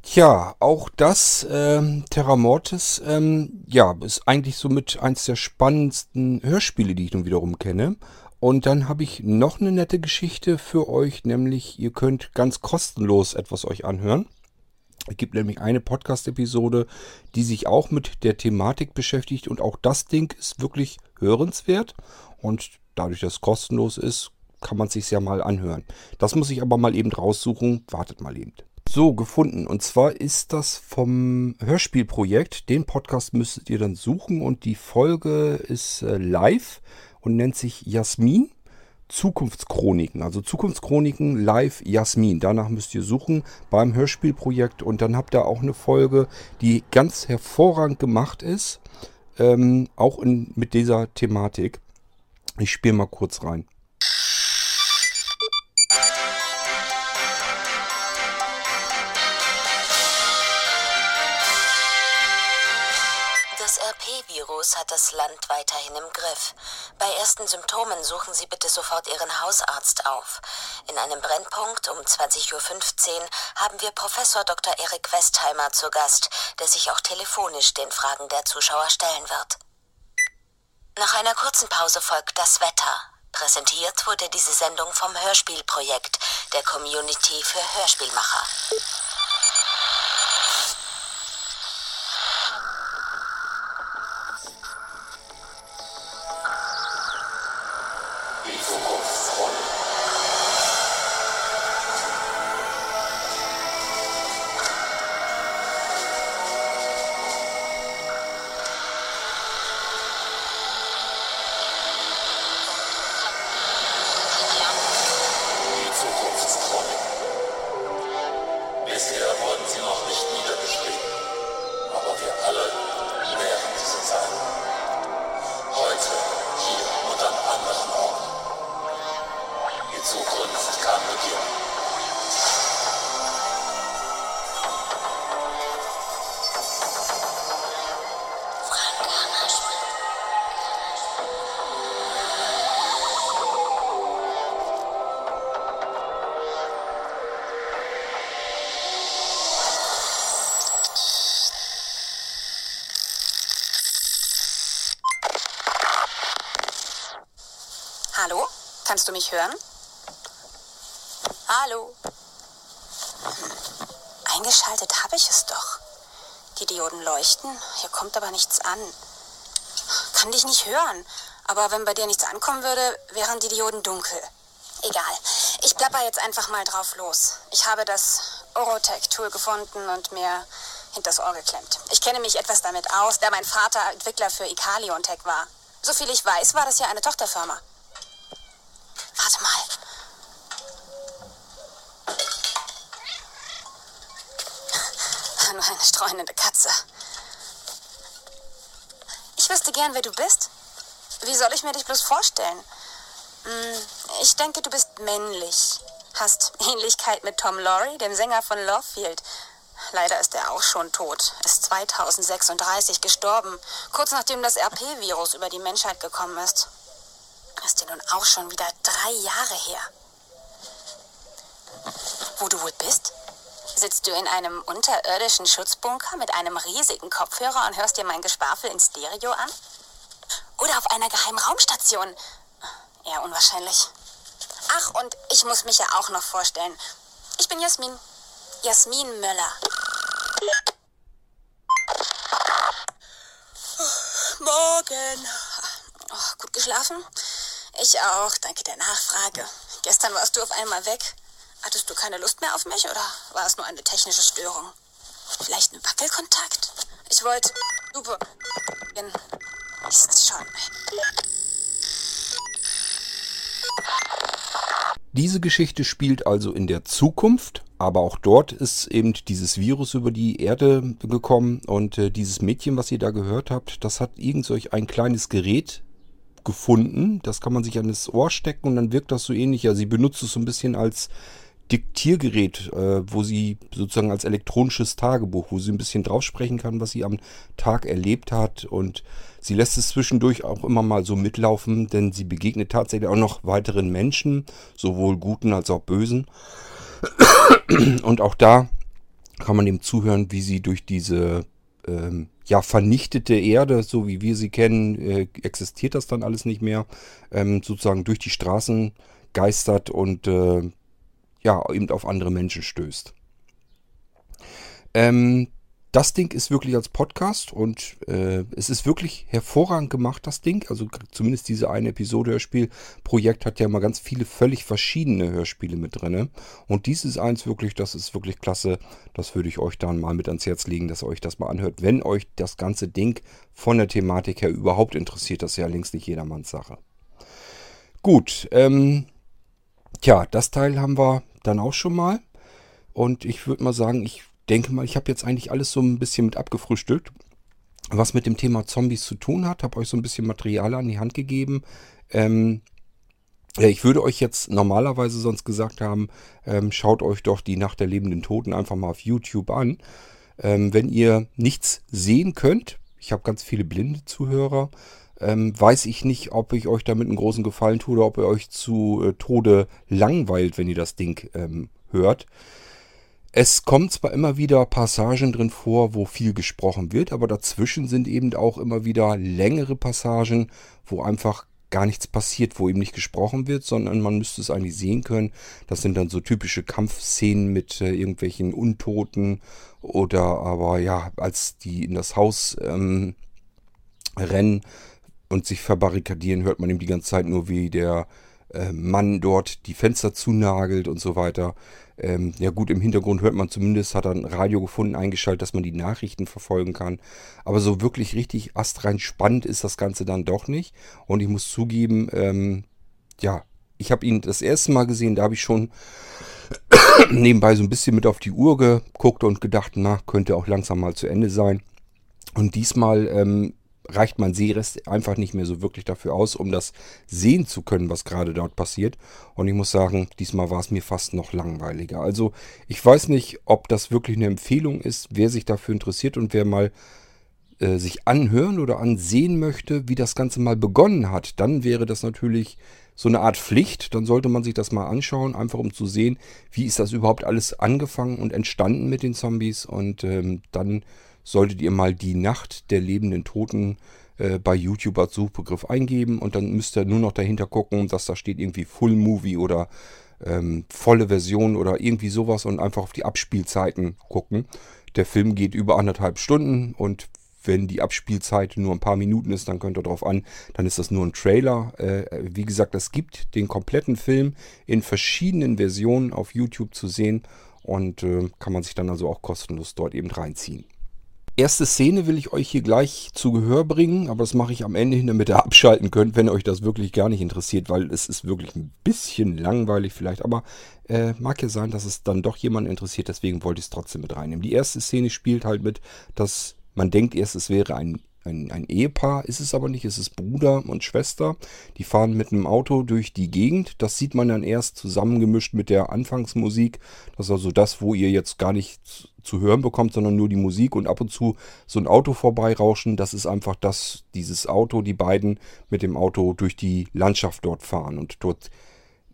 Tja, auch das ähm, Terra Mortis, ähm, ja, ist eigentlich somit eins der spannendsten Hörspiele, die ich nun wiederum kenne. Und dann habe ich noch eine nette Geschichte für euch, nämlich ihr könnt ganz kostenlos etwas euch anhören. Es gibt nämlich eine Podcast-Episode, die sich auch mit der Thematik beschäftigt und auch das Ding ist wirklich hörenswert und dadurch, dass es kostenlos ist, kann man es sich ja mal anhören. Das muss ich aber mal eben raussuchen. Wartet mal eben. So, gefunden. Und zwar ist das vom Hörspielprojekt. Den Podcast müsstet ihr dann suchen und die Folge ist äh, live und nennt sich Jasmin. Zukunftschroniken, also Zukunftschroniken live Jasmin. Danach müsst ihr suchen beim Hörspielprojekt und dann habt ihr auch eine Folge, die ganz hervorragend gemacht ist, ähm, auch in, mit dieser Thematik. Ich spiele mal kurz rein. Das RP das Land weiterhin im Griff. Bei ersten Symptomen suchen Sie bitte sofort Ihren Hausarzt auf. In einem Brennpunkt um 20.15 Uhr haben wir Professor Dr. Erik Westheimer zu Gast, der sich auch telefonisch den Fragen der Zuschauer stellen wird. Nach einer kurzen Pause folgt das Wetter. Präsentiert wurde diese Sendung vom Hörspielprojekt der Community für Hörspielmacher. Hallo? Kannst du mich hören? Hallo? Eingeschaltet habe ich es doch. Die Dioden leuchten, hier kommt aber nichts an. Kann dich nicht hören, aber wenn bei dir nichts ankommen würde, wären die Dioden dunkel. Egal, ich plapper jetzt einfach mal drauf los. Ich habe das Orotech-Tool gefunden und mir hinters Ohr geklemmt. Ich kenne mich etwas damit aus, da mein Vater Entwickler für Ikalion-Tech war. Soviel ich weiß, war das ja eine Tochterfirma. Warte mal. Nur eine streunende Katze. Ich wüsste gern, wer du bist. Wie soll ich mir dich bloß vorstellen? Hm, Ich denke, du bist männlich. Hast Ähnlichkeit mit Tom Laurie, dem Sänger von Lovefield. Leider ist er auch schon tot. Ist 2036 gestorben, kurz nachdem das RP-Virus über die Menschheit gekommen ist. Ist ja nun auch schon wieder drei Jahre her. Wo du wohl bist? Sitzt du in einem unterirdischen Schutzbunker mit einem riesigen Kopfhörer und hörst dir mein Geschwafel in Stereo an? Oder auf einer geheimen Raumstation? Eher unwahrscheinlich. Ach, und ich muss mich ja auch noch vorstellen. Ich bin Jasmin. Jasmin Möller. Morgen. Oh, gut geschlafen? Ich auch, danke der Nachfrage. Gestern warst du auf einmal weg. Hattest du keine Lust mehr auf mich oder war es nur eine technische Störung? Vielleicht ein Wackelkontakt? Ich wollte. Super. Ist schon. Diese Geschichte spielt also in der Zukunft, aber auch dort ist eben dieses Virus über die Erde gekommen und äh, dieses Mädchen, was ihr da gehört habt, das hat irgend solch ein kleines Gerät gefunden. Das kann man sich an das Ohr stecken und dann wirkt das so ähnlich. Ja, sie benutzt es so ein bisschen als Diktiergerät, äh, wo sie sozusagen als elektronisches Tagebuch, wo sie ein bisschen drauf sprechen kann, was sie am Tag erlebt hat. Und sie lässt es zwischendurch auch immer mal so mitlaufen, denn sie begegnet tatsächlich auch noch weiteren Menschen, sowohl guten als auch bösen. Und auch da kann man dem zuhören, wie sie durch diese ähm, ja vernichtete Erde, so wie wir sie kennen, äh, existiert das dann alles nicht mehr, ähm, sozusagen durch die Straßen geistert und äh, ja, eben auf andere Menschen stößt. Ähm, das Ding ist wirklich als Podcast und äh, es ist wirklich hervorragend gemacht, das Ding. Also zumindest diese eine Episode Hörspielprojekt hat ja mal ganz viele völlig verschiedene Hörspiele mit drin. Und dies ist eins wirklich, das ist wirklich klasse. Das würde ich euch dann mal mit ans Herz legen, dass ihr euch das mal anhört, wenn euch das ganze Ding von der Thematik her überhaupt interessiert. Das ist ja längst nicht jedermanns Sache. Gut, ähm, tja, das Teil haben wir dann auch schon mal. Und ich würde mal sagen, ich denke mal, ich habe jetzt eigentlich alles so ein bisschen mit abgefrühstückt, was mit dem Thema Zombies zu tun hat. Habe euch so ein bisschen Material an die Hand gegeben. Ähm, ich würde euch jetzt normalerweise sonst gesagt haben, ähm, schaut euch doch die Nacht der lebenden Toten einfach mal auf YouTube an. Ähm, wenn ihr nichts sehen könnt, Ich habe ganz viele blinde Zuhörer. Ähm, weiß ich nicht, ob ich euch damit einen großen Gefallen tue oder ob ihr euch zu äh, Tode langweilt, wenn ihr das Ding ähm, hört. Es kommt zwar immer wieder Passagen drin vor, wo viel gesprochen wird, aber dazwischen sind eben auch immer wieder längere Passagen, wo einfach gar nichts passiert, wo eben nicht gesprochen wird, sondern man müsste es eigentlich sehen können. Das sind dann so typische Kampfszenen mit äh, irgendwelchen Untoten oder aber ja, als die in das Haus ähm, rennen und sich verbarrikadieren, hört man eben die ganze Zeit nur, wie der äh, Mann dort die Fenster zunagelt und so weiter. Ähm, ja gut, im Hintergrund hört man zumindest, hat er ein Radio gefunden, eingeschaltet, dass man die Nachrichten verfolgen kann. Aber so wirklich richtig astrein spannend ist das Ganze dann doch nicht. Und ich muss zugeben, ähm, ja, ich habe ihn das erste Mal gesehen, da habe ich schon nebenbei so ein bisschen mit auf die Uhr geguckt und gedacht, na, könnte auch langsam mal zu Ende sein. Und diesmal ähm, reicht mein Sehrest einfach nicht mehr so wirklich dafür aus, um das sehen zu können, was gerade dort passiert. Und ich muss sagen, diesmal war es mir fast noch langweiliger. Also ich weiß nicht, ob das wirklich eine Empfehlung ist, wer sich dafür interessiert und wer mal äh, sich anhören oder ansehen möchte, wie das Ganze mal begonnen hat. Dann wäre das natürlich so eine Art Pflicht. Dann sollte man sich das mal anschauen, einfach um zu sehen, wie ist das überhaupt alles angefangen und entstanden mit den Zombies. Und ähm, dann solltet ihr mal die Nacht der lebenden Toten äh, bei YouTube als Suchbegriff eingeben und dann müsst ihr nur noch dahinter gucken, dass da steht irgendwie Full Movie oder ähm, volle Version oder irgendwie sowas und einfach auf die Abspielzeiten gucken. Der Film geht über anderthalb Stunden und wenn die Abspielzeit nur ein paar Minuten ist, dann könnt ihr drauf an, dann ist das nur ein Trailer. Äh, wie gesagt, es gibt den kompletten Film in verschiedenen Versionen auf YouTube zu sehen und äh, kann man sich dann also auch kostenlos dort eben reinziehen. Erste Szene will ich euch hier gleich zu Gehör bringen, aber das mache ich am Ende hin, damit ihr abschalten könnt, wenn euch das wirklich gar nicht interessiert, weil es ist wirklich ein bisschen langweilig vielleicht, aber äh, mag ja sein, dass es dann doch jemanden interessiert, deswegen wollte ich es trotzdem mit reinnehmen. Die erste Szene spielt halt mit, dass man denkt erst, es wäre ein ein, ein Ehepaar ist es aber nicht, es ist Bruder und Schwester. Die fahren mit einem Auto durch die Gegend. Das sieht man dann erst zusammengemischt mit der Anfangsmusik. Das ist also das, wo ihr jetzt gar nicht zu hören bekommt, sondern nur die Musik und ab und zu so ein Auto vorbeirauschen. Das ist einfach das, dieses Auto, die beiden mit dem Auto durch die Landschaft dort fahren. Und dort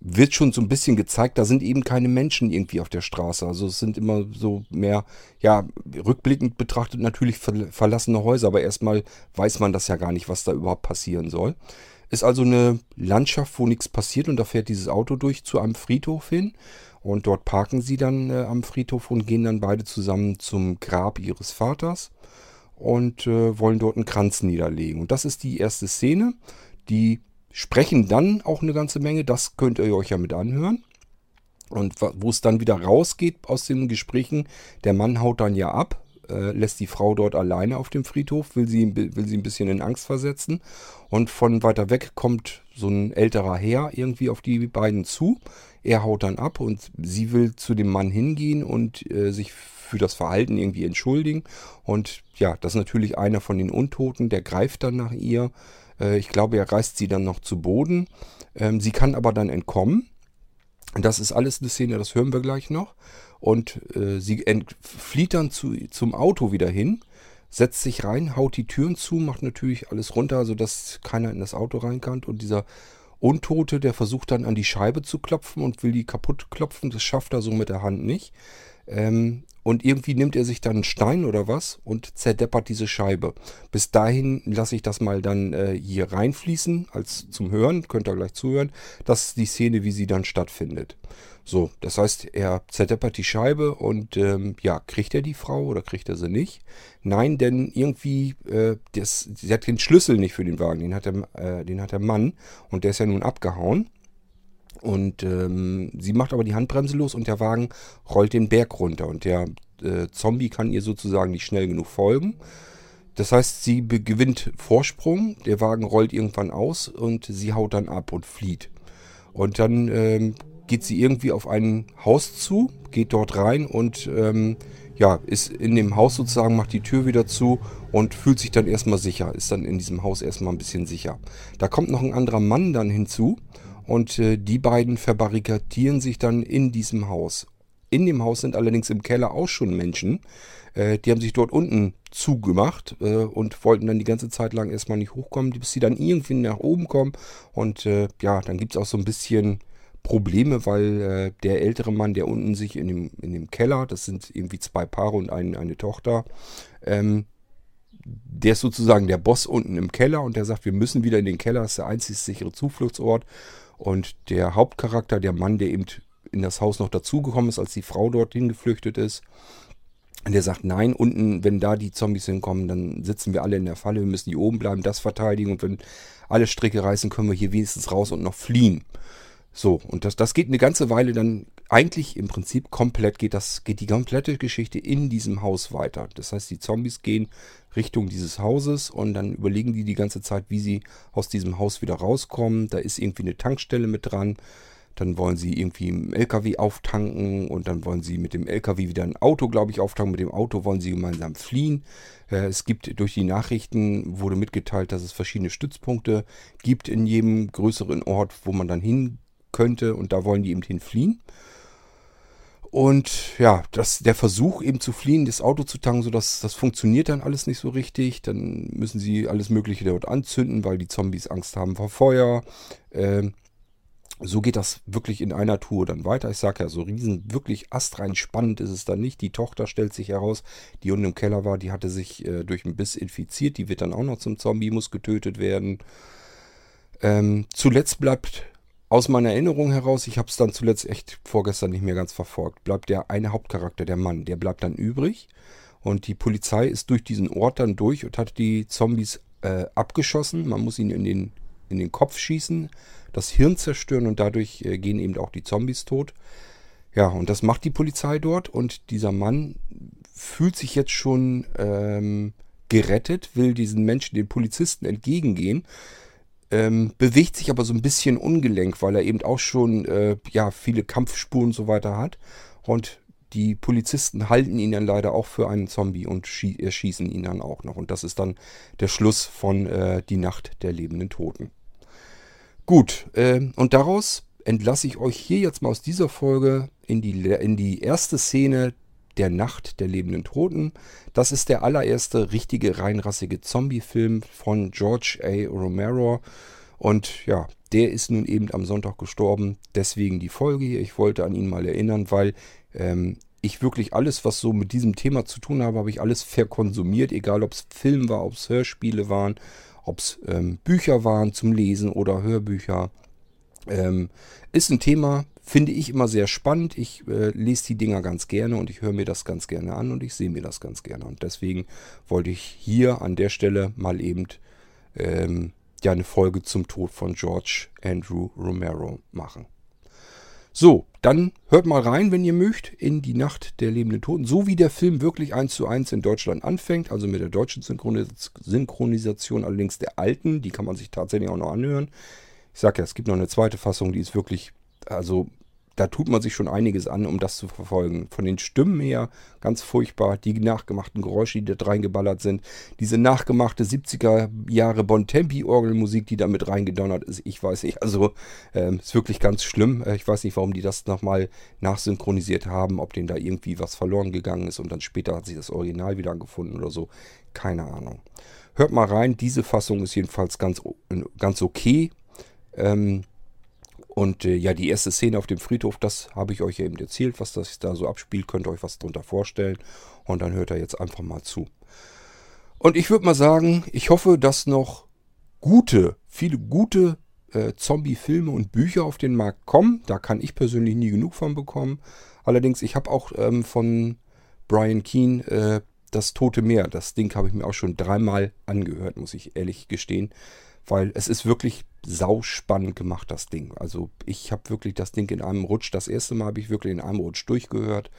wird schon so ein bisschen gezeigt, da sind eben keine Menschen irgendwie auf der Straße. Also es sind immer so mehr, ja, rückblickend betrachtet natürlich verlassene Häuser, aber erstmal weiß man das ja gar nicht, was da überhaupt passieren soll. Ist also eine Landschaft, wo nichts passiert und da fährt dieses Auto durch zu einem Friedhof hin und dort parken sie dann äh, am Friedhof und gehen dann beide zusammen zum Grab ihres Vaters und äh, wollen dort einen Kranz niederlegen. Und das ist die erste Szene, die sprechen dann auch eine ganze Menge. Das könnt ihr euch ja mit anhören. Und wo es dann wieder rausgeht aus den Gesprächen, der Mann haut dann ja ab, äh, lässt die Frau dort alleine auf dem Friedhof, will sie, will sie ein bisschen in Angst versetzen. Und von weiter weg kommt so ein älterer Herr irgendwie auf die beiden zu. Er haut dann ab und sie will zu dem Mann hingehen und äh, sich für das Verhalten irgendwie entschuldigen. Und ja, das ist natürlich einer von den Untoten, der greift dann nach ihr äh, ich glaube, er reißt sie dann noch zu Boden. Ähm, sie kann aber dann entkommen. Das ist alles eine Szene, das hören wir gleich noch. Und äh, sie flieht dann zu, zum Auto wieder hin, setzt sich rein, haut die Türen zu, macht natürlich alles runter, sodass keiner in das Auto rein kann. Und dieser Untote, der versucht dann an die Scheibe zu klopfen und will die kaputt klopfen. Das schafft er so mit der Hand nicht. Ähm, und irgendwie nimmt er sich dann einen Stein oder was und zerdeppert diese Scheibe. Bis dahin lasse ich das mal dann äh, hier reinfließen, als zum Hören, könnt ihr gleich zuhören. Das ist die Szene, wie sie dann stattfindet. So, das heißt, er zerdeppert die Scheibe und ähm, ja, kriegt er die Frau oder kriegt er sie nicht? Nein, denn irgendwie, äh, das, sie hat den Schlüssel nicht für den Wagen, den hat, der, äh, den hat der Mann und der ist ja nun abgehauen. Und ähm, sie macht aber die Handbremse los und der Wagen rollt den Berg runter. Und der äh, Zombie kann ihr sozusagen nicht schnell genug folgen. Das heißt, sie gewinnt Vorsprung, der Wagen rollt irgendwann aus und sie haut dann ab und flieht. Und dann ähm, geht sie irgendwie auf ein Haus zu, geht dort rein und ähm, ja, ist in dem Haus sozusagen, macht die Tür wieder zu und fühlt sich dann erstmal sicher, ist dann in diesem Haus erstmal ein bisschen sicher. Da kommt noch ein anderer Mann dann hinzu und äh, die beiden verbarrikadieren sich dann in diesem Haus. In dem Haus sind allerdings im Keller auch schon Menschen. Äh, die haben sich dort unten zugemacht äh, und wollten dann die ganze Zeit lang erstmal nicht hochkommen, bis sie dann irgendwie nach oben kommen. Und ja, dann gibt es auch so ein bisschen Probleme, weil der ältere Mann, der unten sich in dem, in dem Keller, das sind irgendwie zwei Paare und ein, eine Tochter, ähm, der ist sozusagen der Boss unten im Keller und der sagt, wir müssen wieder in den Keller, das ist der einzig sichere Zufluchtsort. Und der Hauptcharakter, der Mann, der eben in das Haus noch dazugekommen ist, als die Frau dorthin geflüchtet ist, der sagt, nein, unten, wenn da die Zombies hinkommen, dann sitzen wir alle in der Falle, wir müssen hier oben bleiben, das verteidigen und wenn alle Stricke reißen, können wir hier wenigstens raus und noch fliehen. So, und das, das geht eine ganze Weile dann eigentlich im Prinzip komplett, geht, das, geht die komplette Geschichte in diesem Haus weiter. Das heißt, die Zombies gehen Richtung dieses Hauses und dann überlegen die die ganze Zeit, wie sie aus diesem Haus wieder rauskommen. Da ist irgendwie eine Tankstelle mit dran dann wollen sie irgendwie im LKW auftanken und dann wollen sie mit dem LKW wieder ein Auto, glaube ich, auftanken. Mit dem Auto wollen sie gemeinsam fliehen. Äh, es gibt durch die Nachrichten wurde mitgeteilt, dass es verschiedene Stützpunkte gibt in jedem größeren Ort, wo man dann hin könnte und da wollen die eben hinfliehen. Und ja, das, der Versuch eben zu fliehen, das Auto zu tanken, so dass das funktioniert dann alles nicht so richtig. Dann müssen sie alles Mögliche dort anzünden, weil die Zombies Angst haben vor Feuer. Ähm, so geht das wirklich in einer Tour dann weiter. Ich sage ja, so riesen, wirklich astrein spannend ist es dann nicht. Die Tochter stellt sich heraus, die unten im Keller war, die hatte sich äh, durch einen Biss infiziert. Die wird dann auch noch zum Zombie, muss getötet werden. Ähm, zuletzt bleibt aus meiner Erinnerung heraus, ich habe es dann zuletzt echt vorgestern nicht mehr ganz verfolgt, bleibt der eine Hauptcharakter, der Mann, der bleibt dann übrig. Und die Polizei ist durch diesen Ort dann durch und hat die Zombies äh, abgeschossen. Man muss ihn in den, in den Kopf schießen das Hirn zerstören und dadurch äh, gehen eben auch die Zombies tot. Ja, und das macht die Polizei dort und dieser Mann fühlt sich jetzt schon ähm, gerettet, will diesen Menschen, den Polizisten entgegengehen, ähm, bewegt sich aber so ein bisschen ungelenk, weil er eben auch schon äh, ja, viele Kampfspuren und so weiter hat. Und die Polizisten halten ihn dann leider auch für einen Zombie und erschießen ihn dann auch noch. Und das ist dann der Schluss von äh, Die Nacht der lebenden Toten. Gut, äh, und daraus entlasse ich euch hier jetzt mal aus dieser Folge in die, in die erste Szene der Nacht der lebenden Toten. Das ist der allererste richtige reinrassige Zombie-Film von George A. Romero. Und ja, der ist nun eben am Sonntag gestorben. Deswegen die Folge hier. Ich wollte an ihn mal erinnern, weil ähm, ich wirklich alles, was so mit diesem Thema zu tun habe, habe ich alles verkonsumiert. Egal, ob es Film war, ob es Hörspiele waren ob es ähm, Bücher waren zum Lesen oder Hörbücher. Ähm, ist ein Thema, finde ich immer sehr spannend. Ich äh, lese die Dinger ganz gerne und ich höre mir das ganz gerne an und ich sehe mir das ganz gerne. Und deswegen wollte ich hier an der Stelle mal eben ähm, ja eine Folge zum Tod von George Andrew Romero machen. So, dann hört mal rein, wenn ihr mögt, in die Nacht der lebenden Toten. So wie der Film wirklich eins zu eins in Deutschland anfängt, also mit der deutschen Synchronisation, allerdings der alten, die kann man sich tatsächlich auch noch anhören. Ich sage ja, es gibt noch eine zweite Fassung, die ist wirklich, also da tut man sich schon einiges an, um das zu verfolgen. Von den Stimmen her ganz furchtbar. Die nachgemachten Geräusche, die da reingeballert sind. Diese nachgemachte 70er Jahre Bontempi-Orgelmusik, die da mit reingedonnert ist. Ich weiß nicht. Also ähm, ist wirklich ganz schlimm. Äh, ich weiß nicht, warum die das nochmal nachsynchronisiert haben. Ob denen da irgendwie was verloren gegangen ist und dann später hat sich das Original wieder gefunden oder so. Keine Ahnung. Hört mal rein. Diese Fassung ist jedenfalls ganz, ganz okay. Ähm, und äh, ja, die erste Szene auf dem Friedhof, das habe ich euch eben erzählt, was das da so abspielt. Könnt ihr euch was darunter vorstellen. Und dann hört er jetzt einfach mal zu. Und ich würde mal sagen, ich hoffe, dass noch gute, viele gute äh, Zombie-Filme und Bücher auf den Markt kommen. Da kann ich persönlich nie genug von bekommen. Allerdings, ich habe auch ähm, von Brian Keane äh, das Tote Meer. Das Ding habe ich mir auch schon dreimal angehört, muss ich ehrlich gestehen. Weil es ist wirklich sauspannend gemacht, das Ding. Also ich habe wirklich das Ding in einem Rutsch, das erste Mal habe ich wirklich in einem Rutsch durchgehört.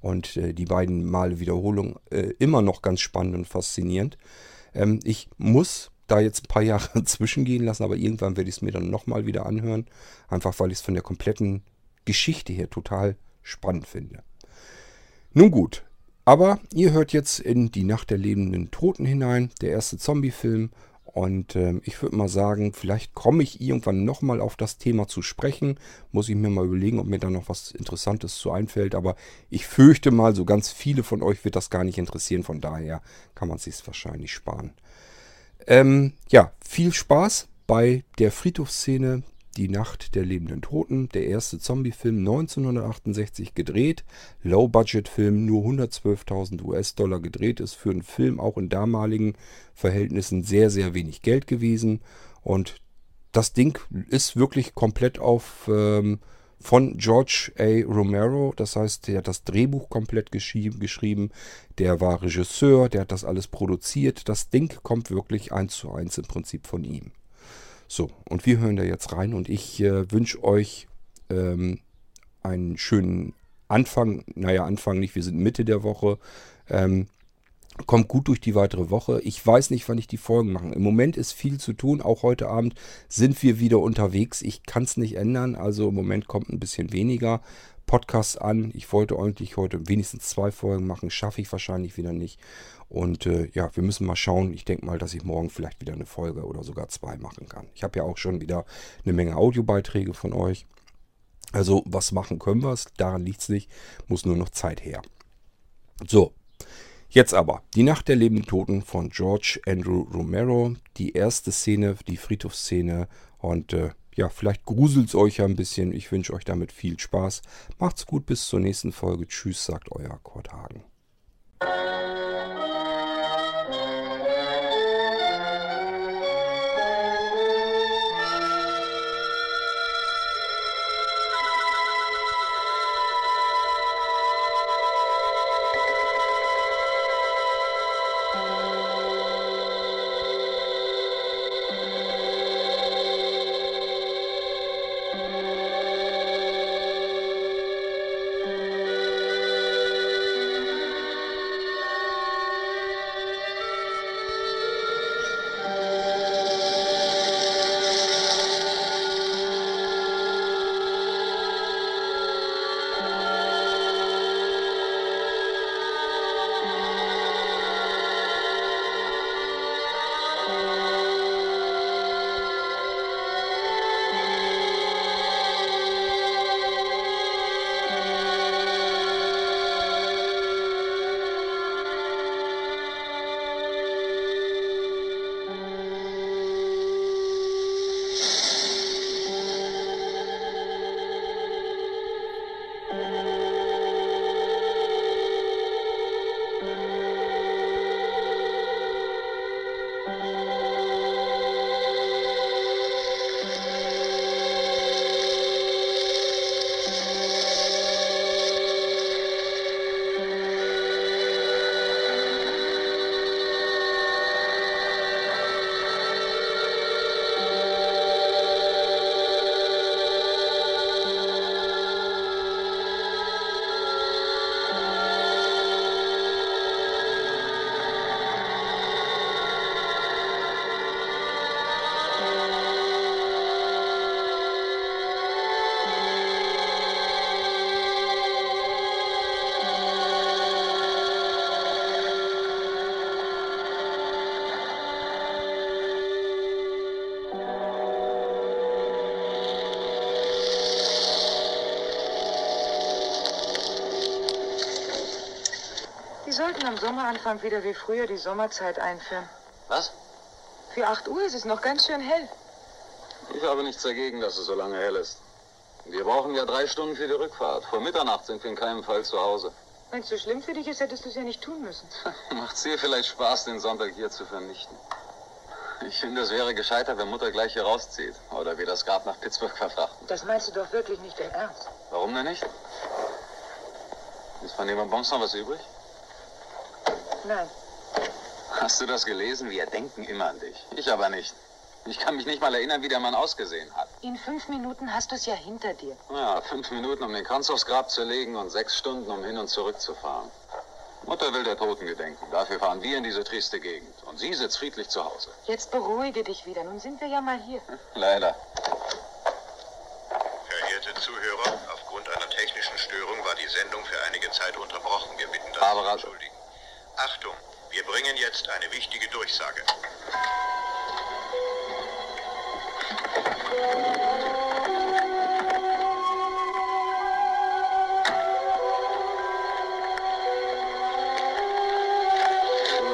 Und äh, die beiden Male Wiederholung äh, immer noch ganz spannend und faszinierend. Ähm, ich muss da jetzt ein paar Jahre zwischengehen lassen, aber irgendwann werde ich es mir dann nochmal wieder anhören. Einfach weil ich es von der kompletten Geschichte her total spannend finde. Nun gut, aber ihr hört jetzt in Die Nacht der lebenden Toten hinein, der erste Zombie-Film. Und ähm, ich würde mal sagen, vielleicht komme ich irgendwann nochmal auf das Thema zu sprechen. Muss ich mir mal überlegen, ob mir da noch was Interessantes zu einfällt. Aber ich fürchte mal, so ganz viele von euch wird das gar nicht interessieren. Von daher kann man es sich wahrscheinlich sparen. Ähm, ja, viel Spaß bei der Friedhofsszene Die Nacht der lebenden Toten. Der erste Zombie-Film 1968 gedreht. Low-Budget-Film, nur 112.000 US-Dollar gedreht ist. Für einen Film auch in damaligen Verhältnissen sehr, sehr wenig Geld gewesen. Und das Ding ist wirklich komplett auf ähm, von George A. Romero. Das heißt, der hat das Drehbuch komplett geschrieben. Der war Regisseur, der hat das alles produziert. Das Ding kommt wirklich eins zu eins im Prinzip von ihm. So, und wir hören da jetzt rein und ich äh, wünsche euch ähm, einen schönen Anfang. Naja, Anfang nicht, wir sind Mitte der Woche. Ähm, kommt gut durch die weitere Woche. Ich weiß nicht, wann ich die Folgen mache. Im Moment ist viel zu tun. Auch heute Abend sind wir wieder unterwegs. Ich kann es nicht ändern. Also im Moment kommt ein bisschen weniger Podcasts an. Ich wollte eigentlich heute wenigstens zwei Folgen machen. Schaffe ich wahrscheinlich wieder nicht. Und äh, ja, wir müssen mal schauen. Ich denke mal, dass ich morgen vielleicht wieder eine Folge oder sogar zwei machen kann. Ich habe ja auch schon wieder eine Menge Audiobeiträge von euch. Also was machen können wir es. Daran liegt es nicht. Muss nur noch Zeit her. So, Jetzt aber die Nacht der lebenden Toten von George Andrew Romero. Die erste Szene, die Friedhofsszene. Und äh, ja, vielleicht gruselt es euch ja ein bisschen. Ich wünsche euch damit viel Spaß. Macht's gut, bis zur nächsten Folge. Tschüss, sagt euer Kurt Hagen. Sollten am Sommeranfang wieder wie früher die Sommerzeit einführen. Was? Für 8 Uhr ist es noch ganz schön hell. Ich habe nichts dagegen, dass es so lange hell ist. Wir brauchen ja drei Stunden für die Rückfahrt. Vor Mitternacht sind wir in keinem Fall zu Hause. Wenn es so schlimm für dich ist, hättest du es ja nicht tun müssen. Macht's dir vielleicht Spaß, den Sonntag hier zu vernichten? Ich finde, es wäre gescheiter, wenn Mutter gleich hier rauszieht. Oder wir das Grab nach Pittsburgh verfrachten. Das meinst du doch wirklich nicht im Ernst. Warum denn nicht? Ist von dem Bonbons noch was übrig? Nein. Hast du das gelesen? Wir denken immer an dich. Ich aber nicht. Ich kann mich nicht mal erinnern, wie der Mann ausgesehen hat. In fünf Minuten hast du es ja hinter dir. Ja, fünf Minuten, um den Kranz aufs Grab zu legen und sechs Stunden, um hin und zurück zu fahren. Mutter will der Toten gedenken. Dafür fahren wir in diese triste Gegend. Und sie sitzt friedlich zu Hause. Jetzt beruhige dich wieder. Nun sind wir ja mal hier. Leider. Verehrte Zuhörer, aufgrund einer technischen Störung war die Sendung für einige Zeit unterbrochen. Wir bitten das Barbara. zu entschuldigen. Achtung, wir bringen jetzt eine wichtige Durchsage.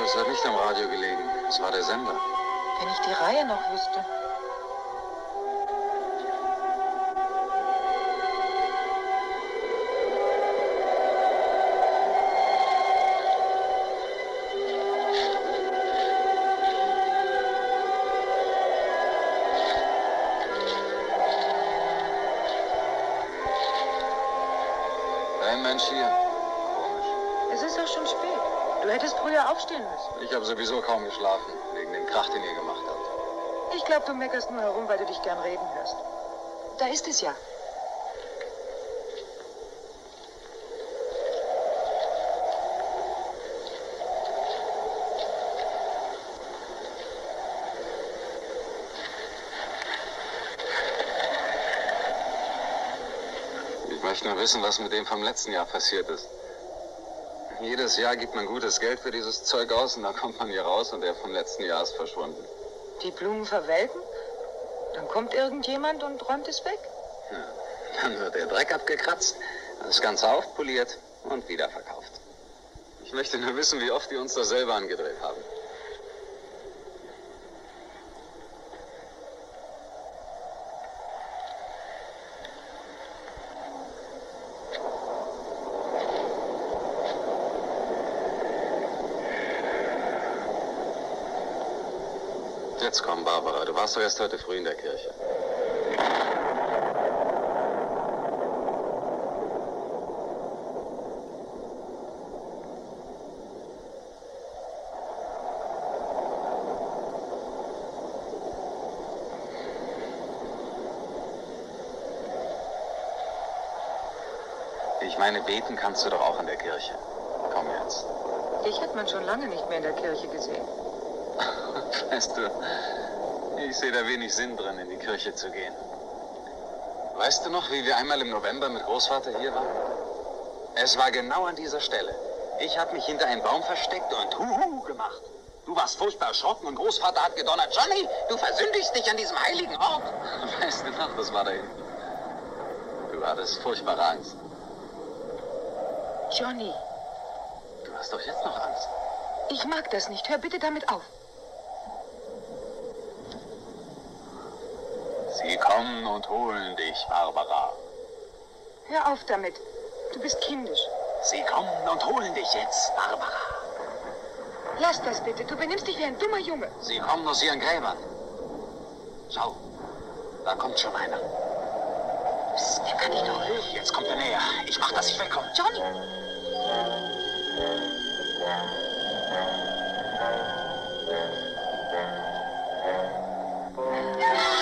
Es hat nicht am Radio gelegen. Es war der Sender. Wenn ich die Reihe noch wüsste. Aufstehen müssen. Ich habe sowieso kaum geschlafen, wegen dem Krach, den ihr gemacht habt. Ich glaube, du meckerst nur herum, weil du dich gern reden hörst. Da ist es ja. Ich möchte nur wissen, was mit dem vom letzten Jahr passiert ist. Jedes Jahr gibt man gutes Geld für dieses Zeug aus und dann kommt man hier raus und der vom letzten Jahr ist verschwunden. Die Blumen verwelken? Dann kommt irgendjemand und räumt es weg. Dann wird der Dreck abgekratzt, das Ganze aufpoliert und wieder verkauft. Ich möchte nur wissen, wie oft die uns das selber angedreht haben. Jetzt komm, Du warst doch erst heute früh in der Kirche. Ich meine, beten kannst du doch auch in der Kirche. Komm jetzt. Dich hat man schon lange nicht mehr in der Kirche gesehen. Weißt du, ich sehe da wenig Sinn drin, in die Kirche zu gehen. Weißt du noch, wie wir einmal im November mit Großvater hier waren? Es war genau an dieser Stelle. Ich habe mich hinter einen Baum versteckt und Huhu gemacht. Du warst furchtbar erschrocken und Großvater hat gedonnert. Johnny, du versündigst dich an diesem heiligen Ort. Weißt du noch, das war da hinten. Du hattest furchtbare Angst. Johnny, Du hast doch jetzt noch Angst. ich mag das nicht. Hör bitte damit auf. Sie kommen und holen dich, Barbara. Hör auf damit. Du bist kindisch. Sie kommen und holen dich jetzt, Barbara. Lass das bitte. Du benimmst dich wie ein dummer Junge. Sie kommen aus ihren Gräbern. Schau, da kommt schon einer. Psst, der kann dich doch hören. Jetzt kommt er näher. Ich mach, dass ich wegkomme. Johnny! Ja.